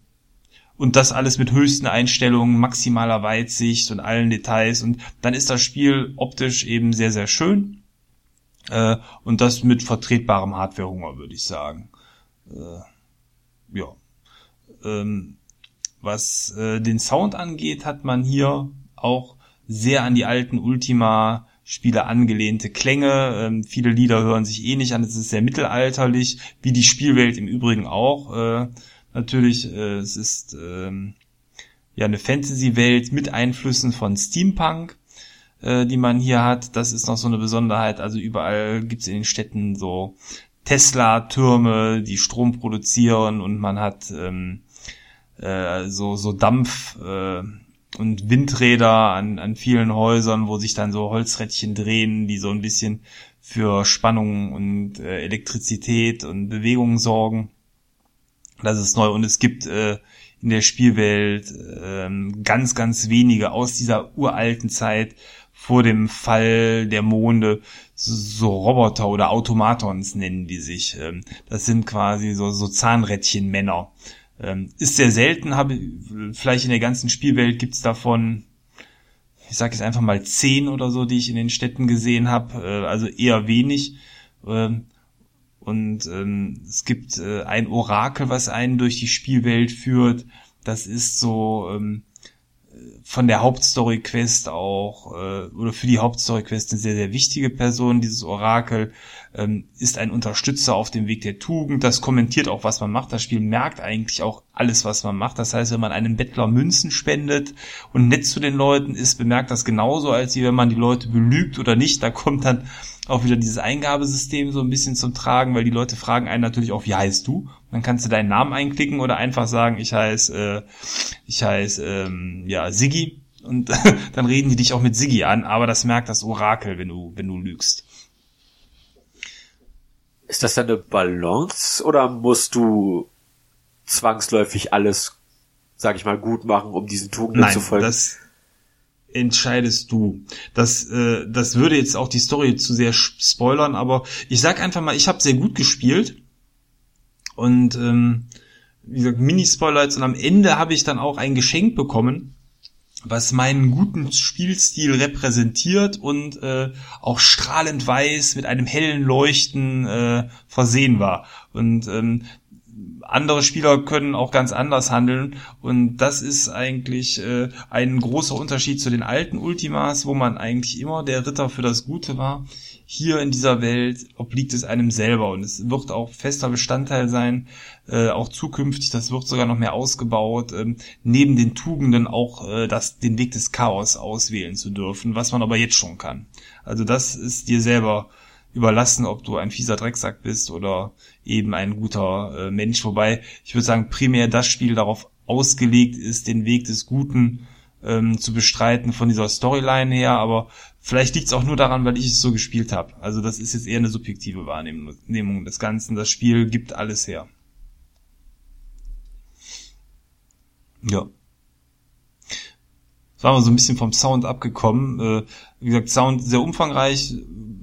und das alles mit höchsten Einstellungen, maximaler Weitsicht und allen Details. Und dann ist das Spiel optisch eben sehr, sehr schön. Äh, und das mit vertretbarem Hardwarehunger, würde ich sagen. Äh, ja. Ähm, was äh, den Sound angeht, hat man hier auch sehr an die alten Ultima-Spiele angelehnte Klänge. Ähm, viele Lieder hören sich ähnlich an. Es ist sehr mittelalterlich, wie die Spielwelt im Übrigen auch. Äh, natürlich, äh, es ist ähm, ja eine Fantasy-Welt mit Einflüssen von Steampunk, äh, die man hier hat. Das ist noch so eine Besonderheit. Also überall gibt's in den Städten so Tesla-Türme, die Strom produzieren und man hat ähm, äh, so, so Dampf äh, und Windräder an, an vielen Häusern, wo sich dann so Holzrädchen drehen, die so ein bisschen für Spannung und äh, Elektrizität und Bewegung sorgen. Das ist neu und es gibt äh, in der Spielwelt äh, ganz, ganz wenige aus dieser uralten Zeit vor dem Fall der Monde so Roboter oder Automatons nennen die sich. Ähm, das sind quasi so, so Zahnrädchen-Männer. Ähm, ist sehr selten, habe vielleicht in der ganzen Spielwelt gibt's davon, ich sage jetzt einfach mal zehn oder so, die ich in den Städten gesehen habe, äh, also eher wenig. Ähm, und ähm, es gibt äh, ein Orakel, was einen durch die Spielwelt führt. Das ist so ähm, von der Hauptstory-Quest auch, äh, oder für die Hauptstory-Quest eine sehr, sehr wichtige Person, dieses Orakel, ähm, ist ein Unterstützer auf dem Weg der Tugend, das kommentiert auch, was man macht, das Spiel merkt eigentlich auch alles, was man macht, das heißt, wenn man einem Bettler Münzen spendet und nett zu den Leuten ist, bemerkt das genauso, als wenn man die Leute belügt oder nicht, da kommt dann auch wieder dieses Eingabesystem so ein bisschen zum Tragen, weil die Leute fragen einen natürlich auch, wie heißt du? Dann kannst du deinen Namen einklicken oder einfach sagen, ich heiße, äh, ich heiße, ähm, ja, Siggi. Und dann reden die dich auch mit Siggi an, aber das merkt das Orakel, wenn du, wenn du lügst. Ist das eine Balance oder musst du zwangsläufig alles, sag ich mal, gut machen, um diesen Tugenden Nein, zu folgen? Das entscheidest du. Das, äh, das würde jetzt auch die Story zu sehr spoilern, aber ich sag einfach mal, ich habe sehr gut gespielt und ähm, wie gesagt, Mini-Spoiler jetzt und am Ende habe ich dann auch ein Geschenk bekommen, was meinen guten Spielstil repräsentiert und äh, auch strahlend weiß mit einem hellen Leuchten äh, versehen war. Und ähm, andere Spieler können auch ganz anders handeln und das ist eigentlich äh, ein großer Unterschied zu den alten Ultimas, wo man eigentlich immer der Ritter für das Gute war. Hier in dieser Welt obliegt es einem selber und es wird auch fester Bestandteil sein, äh, auch zukünftig, das wird sogar noch mehr ausgebaut, äh, neben den Tugenden auch äh, das, den Weg des Chaos auswählen zu dürfen, was man aber jetzt schon kann. Also das ist dir selber überlassen, ob du ein fieser Drecksack bist oder eben ein guter äh, Mensch. Wobei ich würde sagen, primär das Spiel darauf ausgelegt ist, den Weg des Guten ähm, zu bestreiten von dieser Storyline her, aber vielleicht liegt es auch nur daran, weil ich es so gespielt habe. Also das ist jetzt eher eine subjektive Wahrnehmung des Ganzen. Das Spiel gibt alles her. Ja. Waren wir so ein bisschen vom Sound abgekommen. Äh, wie gesagt, Sound sehr umfangreich,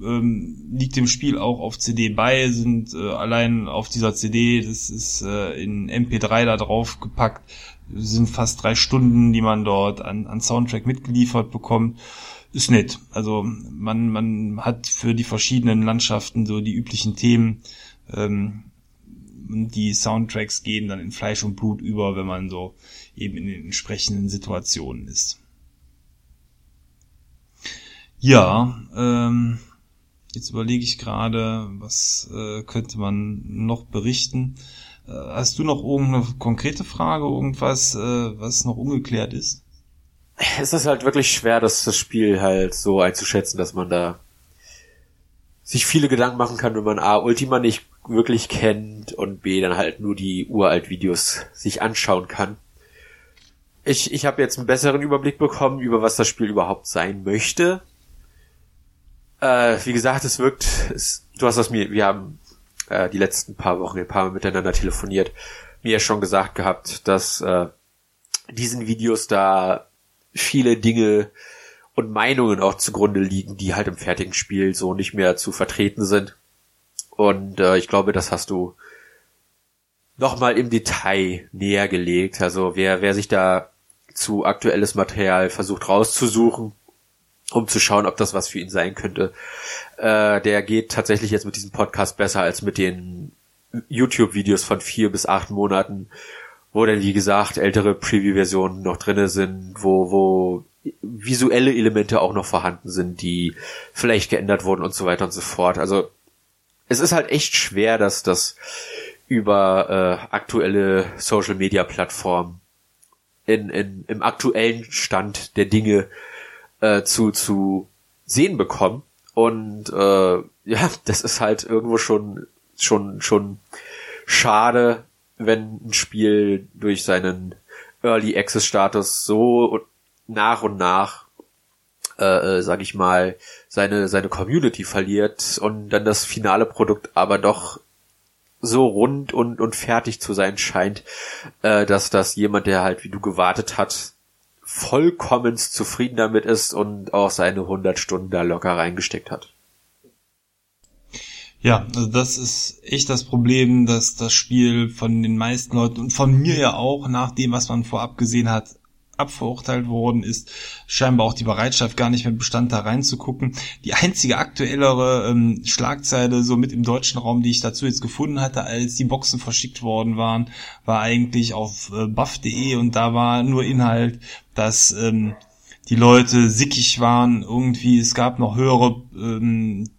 ähm, liegt dem Spiel auch auf CD bei, sind äh, allein auf dieser CD, das ist äh, in MP3 da drauf gepackt, sind fast drei Stunden, die man dort an, an Soundtrack mitgeliefert bekommt. Ist nett. Also man, man hat für die verschiedenen Landschaften so die üblichen Themen. Ähm, die Soundtracks gehen dann in Fleisch und Blut über, wenn man so eben in den entsprechenden Situationen ist. Ja, ähm, jetzt überlege ich gerade, was äh, könnte man noch berichten. Äh, hast du noch irgendeine konkrete Frage, irgendwas, äh, was noch ungeklärt ist? Es ist halt wirklich schwer, das, das Spiel halt so einzuschätzen, dass man da sich viele Gedanken machen kann, wenn man A, Ultima nicht wirklich kennt und B, dann halt nur die uralt Videos sich anschauen kann. Ich, ich habe jetzt einen besseren Überblick bekommen, über was das Spiel überhaupt sein möchte. Äh, wie gesagt, es wirkt, es, du hast das mir, wir haben äh, die letzten paar Wochen ein paar Mal miteinander telefoniert, mir schon gesagt gehabt, dass äh, diesen Videos da viele Dinge und Meinungen auch zugrunde liegen, die halt im fertigen Spiel so nicht mehr zu vertreten sind. Und äh, ich glaube, das hast du nochmal im Detail näher gelegt. Also wer, wer sich da zu aktuelles Material versucht rauszusuchen, um zu schauen, ob das was für ihn sein könnte, äh, der geht tatsächlich jetzt mit diesem Podcast besser als mit den YouTube-Videos von vier bis acht Monaten, wo dann, wie gesagt, ältere Preview-Versionen noch drinne sind, wo, wo visuelle Elemente auch noch vorhanden sind, die vielleicht geändert wurden und so weiter und so fort. Also es ist halt echt schwer, dass das über äh, aktuelle Social Media Plattformen in, in, im aktuellen Stand der Dinge äh, zu, zu sehen bekommen. Und äh, ja, das ist halt irgendwo schon, schon, schon schade, wenn ein Spiel durch seinen Early Access Status so nach und nach, äh, äh, sag ich mal, seine, seine Community verliert und dann das finale Produkt aber doch so rund und, und fertig zu sein scheint, äh, dass das jemand, der halt wie du gewartet hat, vollkommen zufrieden damit ist und auch seine 100 Stunden da locker reingesteckt hat. Ja, also das ist echt das Problem, dass das Spiel von den meisten Leuten und von mir ja auch, nach dem, was man vorab gesehen hat, abverurteilt worden ist, scheinbar auch die Bereitschaft gar nicht mehr bestand, da reinzugucken. Die einzige aktuellere ähm, Schlagzeile so mit im deutschen Raum, die ich dazu jetzt gefunden hatte, als die Boxen verschickt worden waren, war eigentlich auf äh, buff.de und da war nur Inhalt, dass ähm, die Leute sickig waren, irgendwie, es gab noch höhere ähm,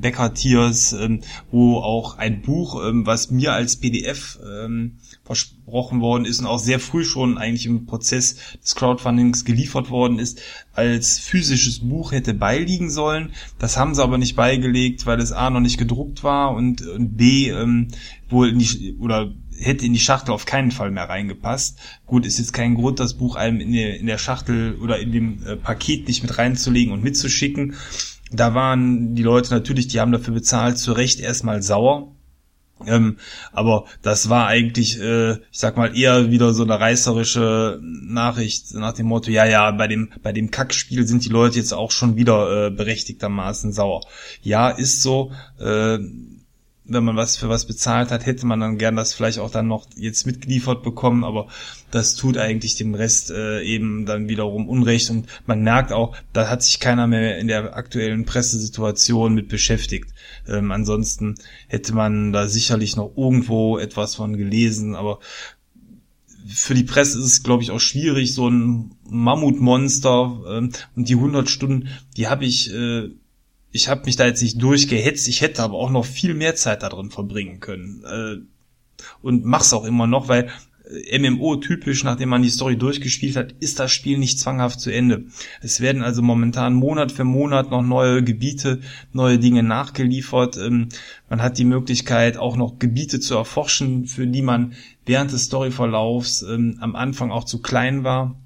Bäcker-Tiers, ähm, wo auch ein Buch, ähm, was mir als PDF ähm, versprochen worden ist und auch sehr früh schon eigentlich im Prozess des Crowdfundings geliefert worden ist, als physisches Buch hätte beiliegen sollen. Das haben sie aber nicht beigelegt, weil es A noch nicht gedruckt war und, und B ähm, wohl die, oder hätte in die Schachtel auf keinen Fall mehr reingepasst. Gut, ist jetzt kein Grund, das Buch einem in der, in der Schachtel oder in dem äh, Paket nicht mit reinzulegen und mitzuschicken. Da waren die Leute natürlich, die haben dafür bezahlt, zu Recht erstmal sauer. Ähm, aber das war eigentlich, äh, ich sag mal, eher wieder so eine reißerische Nachricht nach dem Motto, ja, ja, bei dem, bei dem Kackspiel sind die Leute jetzt auch schon wieder äh, berechtigtermaßen sauer. Ja, ist so. Äh, wenn man was für was bezahlt hat, hätte man dann gern das vielleicht auch dann noch jetzt mitgeliefert bekommen, aber das tut eigentlich dem Rest äh, eben dann wiederum Unrecht und man merkt auch, da hat sich keiner mehr in der aktuellen Pressesituation mit beschäftigt. Ähm, ansonsten hätte man da sicherlich noch irgendwo etwas von gelesen, aber für die Presse ist es, glaube ich, auch schwierig, so ein Mammutmonster ähm, und die 100 Stunden, die habe ich äh, ich habe mich da jetzt nicht durchgehetzt, ich hätte aber auch noch viel mehr Zeit da drin verbringen können. Äh, und mach's auch immer noch, weil äh, MMO typisch, nachdem man die Story durchgespielt hat, ist das Spiel nicht zwanghaft zu Ende. Es werden also momentan Monat für Monat noch neue Gebiete, neue Dinge nachgeliefert. Ähm, man hat die Möglichkeit, auch noch Gebiete zu erforschen, für die man während des Storyverlaufs ähm, am Anfang auch zu klein war.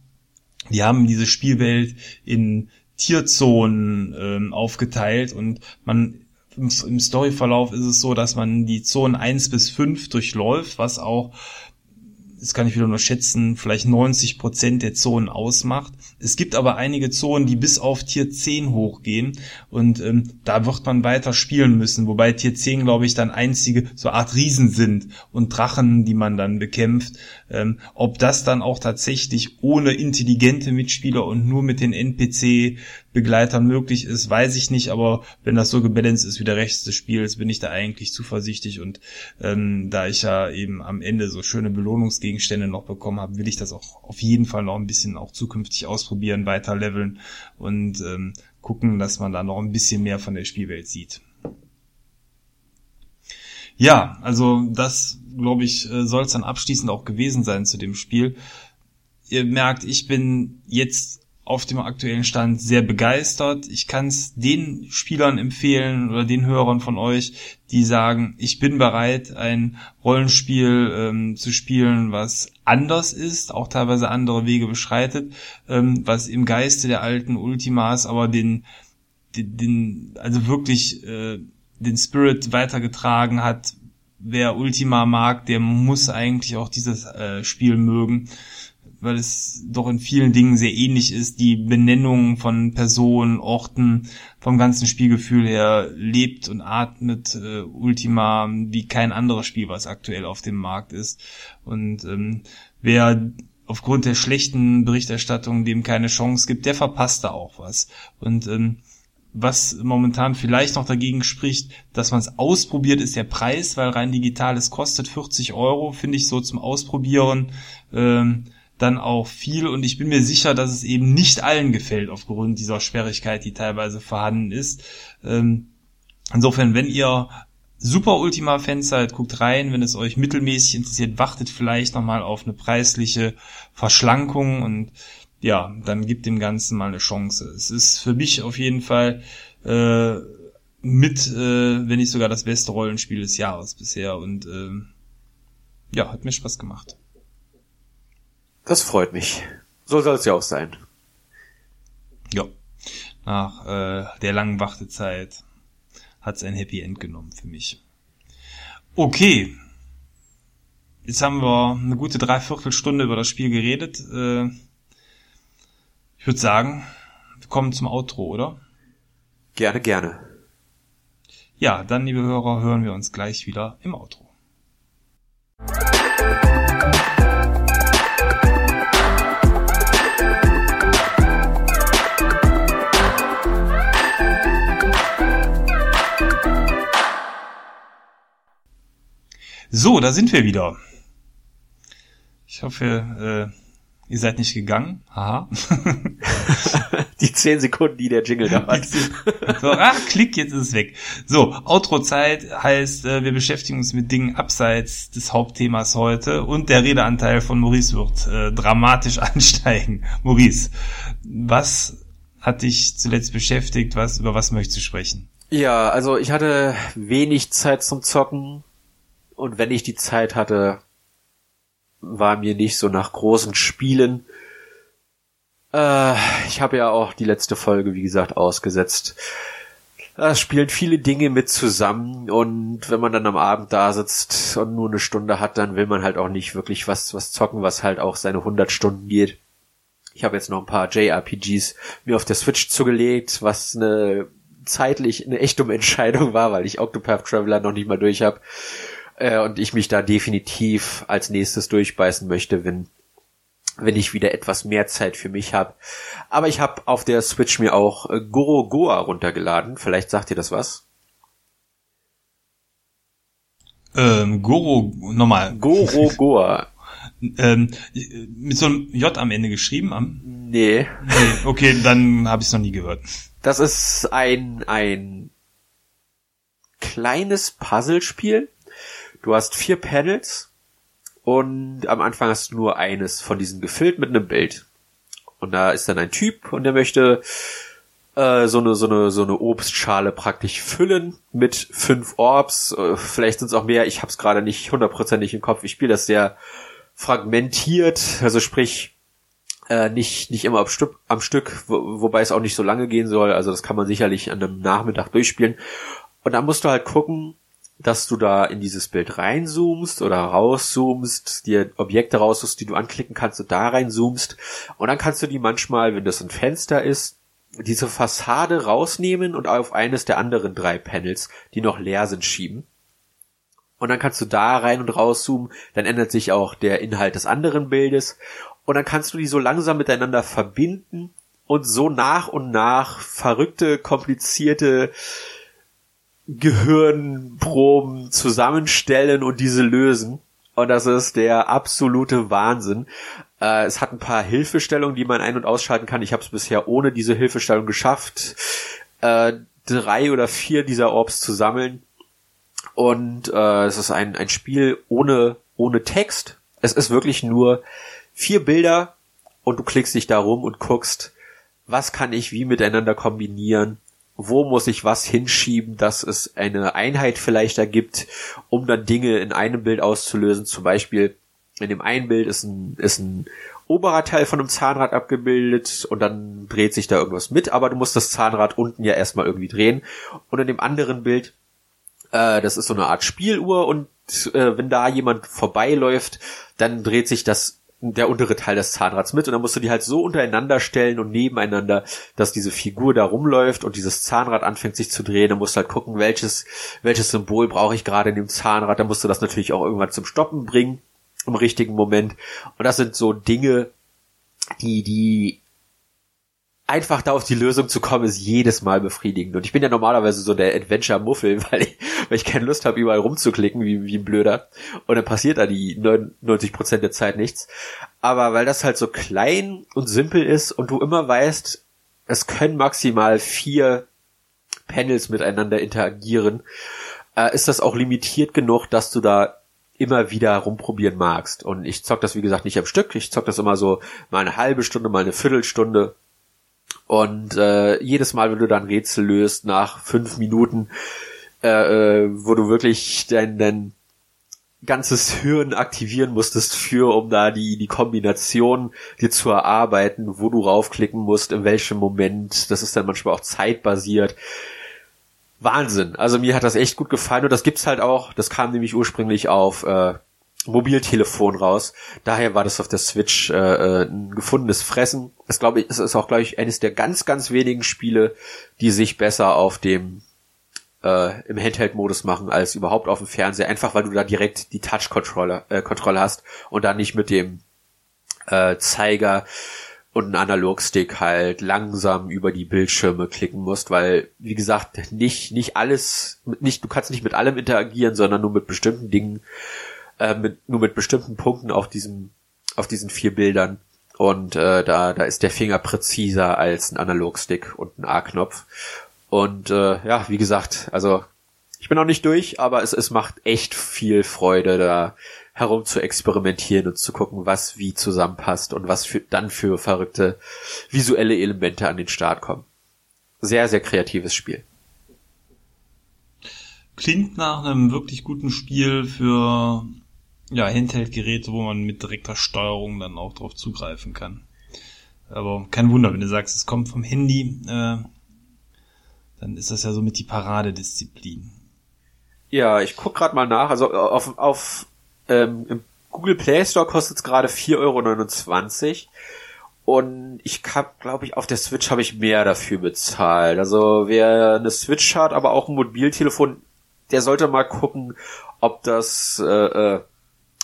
Die haben diese Spielwelt in Tierzonen ähm, aufgeteilt und man im, im Storyverlauf ist es so, dass man die Zonen eins bis fünf durchläuft, was auch das kann ich wieder nur schätzen, vielleicht 90 Prozent der Zonen ausmacht. Es gibt aber einige Zonen, die bis auf Tier 10 hochgehen und ähm, da wird man weiter spielen müssen, wobei Tier 10, glaube ich, dann einzige so Art Riesen sind und Drachen, die man dann bekämpft. Ähm, ob das dann auch tatsächlich ohne intelligente Mitspieler und nur mit den NPC-Begleitern möglich ist, weiß ich nicht, aber wenn das so gebalanced ist wie der Rest des Spiels, bin ich da eigentlich zuversichtlich und ähm, da ich ja eben am Ende so schöne Belohnungsgegenstände noch bekommen habe, will ich das auch auf jeden Fall noch ein bisschen auch zukünftig ausprobieren, weiter leveln und ähm, gucken, dass man da noch ein bisschen mehr von der Spielwelt sieht. Ja, also das, glaube ich, äh, soll es dann abschließend auch gewesen sein zu dem Spiel. Ihr merkt, ich bin jetzt auf dem aktuellen Stand sehr begeistert. Ich kann es den Spielern empfehlen oder den Hörern von euch, die sagen, ich bin bereit, ein Rollenspiel ähm, zu spielen, was anders ist, auch teilweise andere Wege beschreitet, ähm, was im Geiste der alten Ultimas aber den, den, den also wirklich äh, den Spirit weitergetragen hat. Wer Ultima mag, der muss eigentlich auch dieses äh, Spiel mögen weil es doch in vielen Dingen sehr ähnlich ist. Die Benennung von Personen, Orten, vom ganzen Spielgefühl her lebt und atmet äh, Ultima wie kein anderes Spiel, was aktuell auf dem Markt ist. Und ähm, wer aufgrund der schlechten Berichterstattung dem keine Chance gibt, der verpasst da auch was. Und ähm, was momentan vielleicht noch dagegen spricht, dass man es ausprobiert, ist der Preis, weil rein digital es kostet 40 Euro, finde ich so zum Ausprobieren. Ähm, dann auch viel und ich bin mir sicher, dass es eben nicht allen gefällt aufgrund dieser Sperrigkeit, die teilweise vorhanden ist. Ähm, insofern, wenn ihr Super Ultima-Fans seid, guckt rein. Wenn es euch mittelmäßig interessiert, wartet vielleicht nochmal auf eine preisliche Verschlankung und ja, dann gibt dem Ganzen mal eine Chance. Es ist für mich auf jeden Fall äh, mit, äh, wenn nicht sogar das beste Rollenspiel des Jahres bisher und äh, ja, hat mir Spaß gemacht. Das freut mich. So soll es ja auch sein. Ja. Nach äh, der langen Wartezeit hat es ein Happy End genommen für mich. Okay. Jetzt haben wir eine gute Dreiviertelstunde über das Spiel geredet. Äh, ich würde sagen, wir kommen zum Outro, oder? Gerne, gerne. Ja, dann, liebe Hörer, hören wir uns gleich wieder im Outro. So, da sind wir wieder. Ich hoffe, äh, ihr seid nicht gegangen. Haha. die zehn Sekunden, die der Jingle da hat. so, ach, klick, jetzt ist es weg. So, Outro-Zeit heißt, äh, wir beschäftigen uns mit Dingen abseits des Hauptthemas heute und der Redeanteil von Maurice wird äh, dramatisch ansteigen. Maurice, was hat dich zuletzt beschäftigt? Was, über was möchtest du sprechen? Ja, also ich hatte wenig Zeit zum Zocken und wenn ich die Zeit hatte, war mir nicht so nach großen Spielen. Äh, ich habe ja auch die letzte Folge, wie gesagt, ausgesetzt. Da spielen viele Dinge mit zusammen und wenn man dann am Abend da sitzt und nur eine Stunde hat, dann will man halt auch nicht wirklich was, was zocken, was halt auch seine 100 Stunden geht. Ich habe jetzt noch ein paar JRPGs mir auf der Switch zugelegt, was eine zeitlich eine echt dumme Entscheidung war, weil ich Octopath Traveler noch nicht mal durch habe äh, und ich mich da definitiv als nächstes durchbeißen möchte, wenn wenn ich wieder etwas mehr Zeit für mich habe. Aber ich habe auf der Switch mir auch äh, Goro Goa runtergeladen. Vielleicht sagt ihr das was? Ähm, Goro, nochmal. Goro Goa. ähm, mit so einem J am Ende geschrieben? Am? Nee. nee. Okay, dann habe ich es noch nie gehört. Das ist ein, ein kleines Puzzlespiel Du hast vier Panels und am Anfang hast du nur eines von diesen gefüllt mit einem Bild. Und da ist dann ein Typ und der möchte äh, so eine so eine so eine Obstschale praktisch füllen mit fünf Orbs. Äh, vielleicht sind es auch mehr. Ich habe es gerade nicht hundertprozentig im Kopf. Ich spiele das sehr fragmentiert, also sprich äh, nicht nicht immer am Stück, wobei es auch nicht so lange gehen soll. Also das kann man sicherlich an einem Nachmittag durchspielen. Und dann musst du halt gucken, dass du da in dieses Bild reinzoomst oder rauszoomst, dir Objekte raussuchst, die du anklicken kannst und da reinzoomst. Und dann kannst du die manchmal, wenn das ein Fenster ist, diese Fassade rausnehmen und auf eines der anderen drei Panels, die noch leer sind, schieben. Und dann kannst du da rein und rauszoomen, dann ändert sich auch der Inhalt des anderen Bildes. Und dann kannst du die so langsam miteinander verbinden und so nach und nach verrückte, komplizierte Gehirnproben zusammenstellen und diese lösen. Und das ist der absolute Wahnsinn. Äh, es hat ein paar Hilfestellungen, die man ein- und ausschalten kann. Ich habe es bisher ohne diese Hilfestellung geschafft, äh, drei oder vier dieser Orbs zu sammeln. Und äh, es ist ein, ein Spiel ohne, ohne Text. Es ist wirklich nur vier Bilder und du klickst dich da rum und guckst, was kann ich wie miteinander kombinieren, wo muss ich was hinschieben, dass es eine Einheit vielleicht ergibt, um dann Dinge in einem Bild auszulösen. Zum Beispiel in dem einen Bild ist ein, ist ein oberer Teil von einem Zahnrad abgebildet und dann dreht sich da irgendwas mit, aber du musst das Zahnrad unten ja erstmal irgendwie drehen. Und in dem anderen Bild, äh, das ist so eine Art Spieluhr und äh, wenn da jemand vorbeiläuft, dann dreht sich das der untere Teil des Zahnrads mit und dann musst du die halt so untereinander stellen und nebeneinander, dass diese Figur da rumläuft und dieses Zahnrad anfängt sich zu drehen. Dann musst du halt gucken, welches, welches Symbol brauche ich gerade in dem Zahnrad. Dann musst du das natürlich auch irgendwann zum Stoppen bringen im richtigen Moment. Und das sind so Dinge, die, die einfach da auf die Lösung zu kommen, ist jedes Mal befriedigend. Und ich bin ja normalerweise so der Adventure-Muffel, weil ich, weil ich keine Lust habe, überall rumzuklicken, wie, wie ein Blöder. Und dann passiert da die 99% der Zeit nichts. Aber weil das halt so klein und simpel ist und du immer weißt, es können maximal vier Panels miteinander interagieren, äh, ist das auch limitiert genug, dass du da immer wieder rumprobieren magst. Und ich zock das, wie gesagt, nicht am Stück. Ich zock das immer so mal eine halbe Stunde, mal eine Viertelstunde. Und äh, jedes Mal, wenn du dann Rätsel löst, nach fünf Minuten, äh, äh, wo du wirklich dein, dein ganzes Hirn aktivieren musstest für, um da die, die Kombination dir zu erarbeiten, wo du raufklicken musst, in welchem Moment. Das ist dann manchmal auch zeitbasiert. Wahnsinn. Also mir hat das echt gut gefallen und das gibt's halt auch. Das kam nämlich ursprünglich auf äh, Mobiltelefon raus. Daher war das auf der Switch äh, äh ein gefundenes Fressen. Das glaube ich, es ist auch glaube ich eines der ganz ganz wenigen Spiele, die sich besser auf dem äh, im Handheld-Modus machen als überhaupt auf dem Fernseher. Einfach weil du da direkt die Touch-Kontrolle äh, Kontrolle hast und dann nicht mit dem äh, Zeiger und einen Analogstick halt langsam über die Bildschirme klicken musst, weil wie gesagt nicht nicht alles nicht du kannst nicht mit allem interagieren, sondern nur mit bestimmten Dingen, äh, mit, nur mit bestimmten Punkten auf diesem auf diesen vier Bildern und äh, da da ist der Finger präziser als ein Analogstick und ein A-Knopf und äh, ja wie gesagt also ich bin noch nicht durch, aber es es macht echt viel Freude da herum zu experimentieren und zu gucken, was wie zusammenpasst und was für, dann für verrückte visuelle Elemente an den Start kommen. Sehr, sehr kreatives Spiel. Klingt nach einem wirklich guten Spiel für ja, Handheld-Geräte, wo man mit direkter Steuerung dann auch drauf zugreifen kann. Aber kein Wunder, wenn du sagst, es kommt vom Handy, äh, dann ist das ja somit die Paradedisziplin. Ja, ich guck gerade mal nach. Also auf, auf ähm, im Google Play Store kostet es gerade 4,29 Euro. Und ich hab, glaube ich, auf der Switch habe ich mehr dafür bezahlt. Also wer eine Switch hat, aber auch ein Mobiltelefon, der sollte mal gucken, ob das, äh, äh,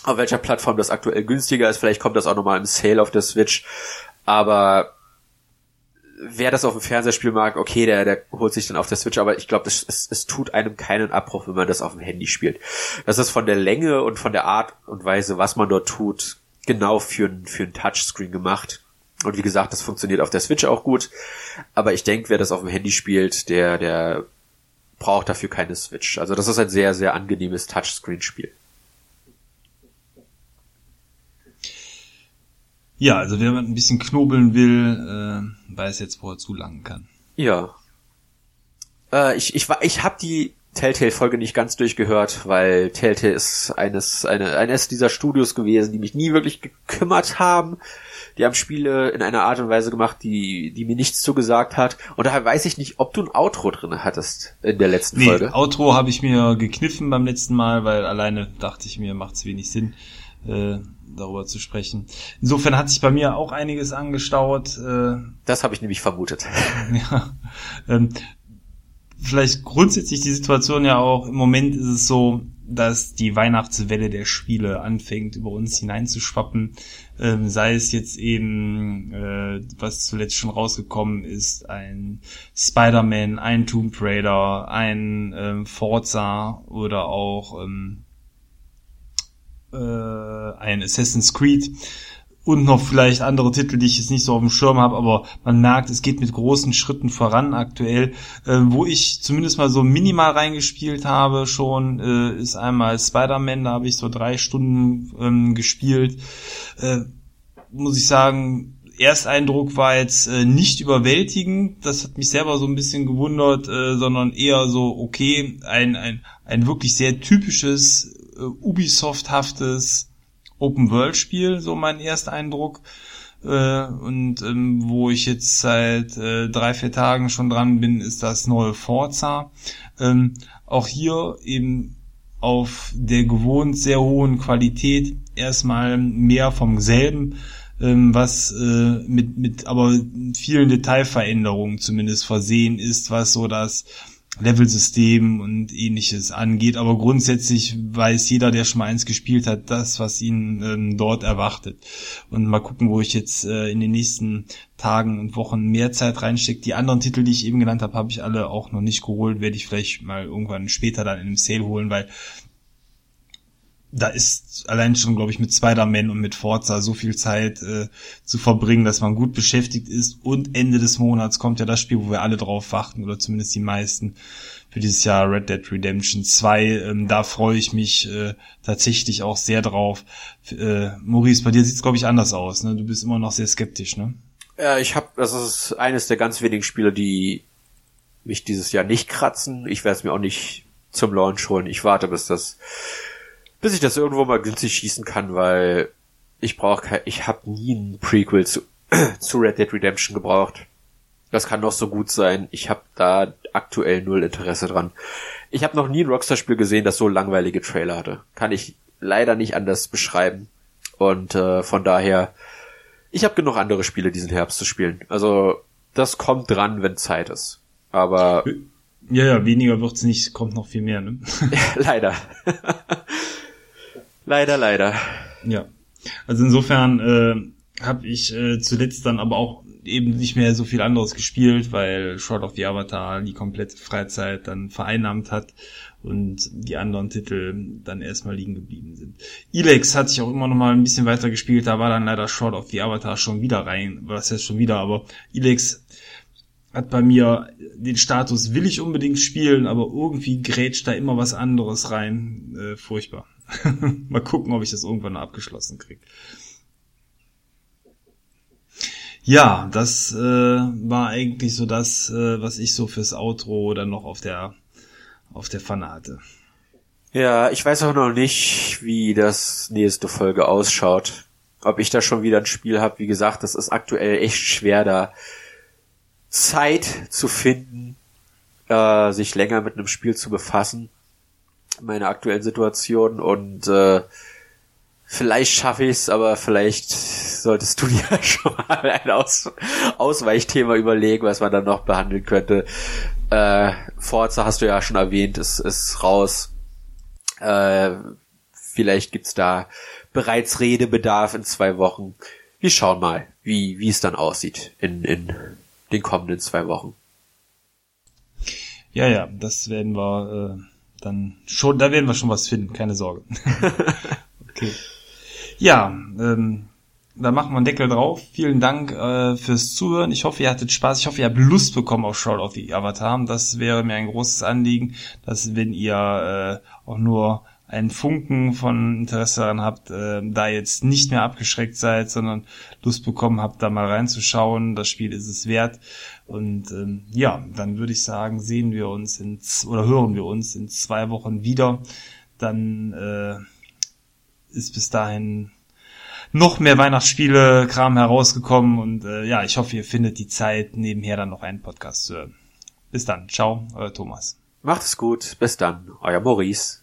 auf welcher Plattform das aktuell günstiger ist. Vielleicht kommt das auch nochmal im Sale auf der Switch. Aber wer das auf dem Fernsehspiel mag, okay, der, der holt sich dann auf der Switch, aber ich glaube, es, es, es tut einem keinen Abbruch, wenn man das auf dem Handy spielt. Das ist von der Länge und von der Art und Weise, was man dort tut, genau für für ein Touchscreen gemacht. Und wie gesagt, das funktioniert auf der Switch auch gut. Aber ich denke, wer das auf dem Handy spielt, der, der braucht dafür keine Switch. Also das ist ein sehr, sehr angenehmes Touchscreen-Spiel. Ja, also wer ein bisschen knobeln will, äh, weiß jetzt, wo er zulangen kann. Ja. Äh, ich ich, war, ich habe die Telltale-Folge nicht ganz durchgehört, weil Telltale ist eines, eine, eines dieser Studios gewesen, die mich nie wirklich gekümmert haben. Die haben Spiele in einer Art und Weise gemacht, die, die mir nichts zugesagt hat. Und daher weiß ich nicht, ob du ein Outro drin hattest in der letzten nee, Folge. Outro habe ich mir gekniffen beim letzten Mal, weil alleine dachte ich mir, macht es wenig Sinn, äh, darüber zu sprechen. Insofern hat sich bei mir auch einiges angestaut. Äh, das habe ich nämlich vermutet. ja, ähm, vielleicht grundsätzlich die Situation ja auch, im Moment ist es so, dass die Weihnachtswelle der Spiele anfängt, über uns hineinzuschwappen. Ähm, sei es jetzt eben, äh, was zuletzt schon rausgekommen ist, ein Spider-Man, ein Tomb Raider, ein ähm, Forza oder auch ähm, äh, ein Assassin's Creed und noch vielleicht andere Titel, die ich jetzt nicht so auf dem Schirm habe, aber man merkt, es geht mit großen Schritten voran aktuell. Äh, wo ich zumindest mal so minimal reingespielt habe schon, äh, ist einmal Spider-Man, da habe ich so drei Stunden ähm, gespielt. Äh, muss ich sagen, Ersteindruck war jetzt äh, nicht überwältigend, das hat mich selber so ein bisschen gewundert, äh, sondern eher so, okay, ein, ein, ein wirklich sehr typisches, äh, Ubisoft-haftes Open-World-Spiel, so mein erster Eindruck. Äh, und ähm, wo ich jetzt seit äh, drei, vier Tagen schon dran bin, ist das neue Forza. Ähm, auch hier eben auf der gewohnt sehr hohen Qualität erstmal mehr vom selben, ähm, was äh, mit, mit aber vielen Detailveränderungen zumindest versehen ist, was so das Levelsystem und ähnliches angeht. Aber grundsätzlich weiß jeder, der schon mal eins gespielt hat, das, was ihn ähm, dort erwartet. Und mal gucken, wo ich jetzt äh, in den nächsten Tagen und Wochen mehr Zeit reinstecke. Die anderen Titel, die ich eben genannt habe, habe ich alle auch noch nicht geholt. Werde ich vielleicht mal irgendwann später dann in einem Sale holen, weil da ist allein schon, glaube ich, mit Spider-Man und mit Forza so viel Zeit äh, zu verbringen, dass man gut beschäftigt ist. Und Ende des Monats kommt ja das Spiel, wo wir alle drauf warten, oder zumindest die meisten, für dieses Jahr Red Dead Redemption 2. Ähm, da freue ich mich äh, tatsächlich auch sehr drauf. Äh, Maurice, bei dir sieht's glaube ich, anders aus. Ne? Du bist immer noch sehr skeptisch, ne? Ja, ich habe, das ist eines der ganz wenigen Spiele, die mich dieses Jahr nicht kratzen. Ich werde es mir auch nicht zum Launch holen. Ich warte, bis das bis ich das irgendwo mal günstig schießen kann, weil ich brauche ich habe nie ein Prequel zu, zu Red Dead Redemption gebraucht. Das kann doch so gut sein. Ich habe da aktuell null Interesse dran. Ich habe noch nie ein Rockstar-Spiel gesehen, das so langweilige Trailer hatte. Kann ich leider nicht anders beschreiben. Und äh, von daher, ich habe genug andere Spiele diesen Herbst zu spielen. Also das kommt dran, wenn Zeit ist. Aber ja, ja, weniger wird's nicht, kommt noch viel mehr. Ne? leider. Leider, leider. Ja. Also insofern äh, habe ich äh, zuletzt dann aber auch eben nicht mehr so viel anderes gespielt, weil Short of the Avatar die komplette Freizeit dann vereinnahmt hat und die anderen Titel dann erstmal liegen geblieben sind. Elex hat sich auch immer noch mal ein bisschen weiter gespielt, da war dann leider Short of the Avatar schon wieder rein, was heißt schon wieder, aber Elex hat bei mir den Status will ich unbedingt spielen, aber irgendwie grätscht da immer was anderes rein, äh, furchtbar. Mal gucken, ob ich das irgendwann abgeschlossen kriege. Ja, das äh, war eigentlich so das, äh, was ich so fürs Outro dann noch auf der auf der Pfanne hatte. Ja, ich weiß auch noch nicht, wie das nächste Folge ausschaut. Ob ich da schon wieder ein Spiel habe. Wie gesagt, das ist aktuell echt schwer, da Zeit zu finden, äh, sich länger mit einem Spiel zu befassen meiner aktuellen Situation und äh, vielleicht schaffe ich es, aber vielleicht solltest du dir schon mal ein Aus Ausweichthema überlegen, was man dann noch behandeln könnte. Äh, Forza hast du ja schon erwähnt, ist, ist raus. Äh, vielleicht gibt's da bereits Redebedarf in zwei Wochen. Wir schauen mal, wie, wie es dann aussieht in, in den kommenden zwei Wochen. Ja, ja, das werden wir äh, dann schon, da werden wir schon was finden, keine Sorge. okay. Ja, ähm, da machen wir einen Deckel drauf. Vielen Dank äh, fürs Zuhören. Ich hoffe, ihr hattet Spaß. Ich hoffe, ihr habt Lust bekommen auf Shroud of the Avatar. Das wäre mir ein großes Anliegen, dass wenn ihr äh, auch nur einen Funken von Interesse daran habt, äh, da jetzt nicht mehr abgeschreckt seid, sondern Lust bekommen habt, da mal reinzuschauen. Das Spiel ist es wert. Und ähm, ja, dann würde ich sagen, sehen wir uns in oder hören wir uns in zwei Wochen wieder. Dann äh, ist bis dahin noch mehr Weihnachtsspiele-Kram herausgekommen und äh, ja, ich hoffe, ihr findet die Zeit, nebenher dann noch einen Podcast zu hören. Bis dann. Ciao, euer Thomas. Macht es gut. Bis dann. Euer Maurice.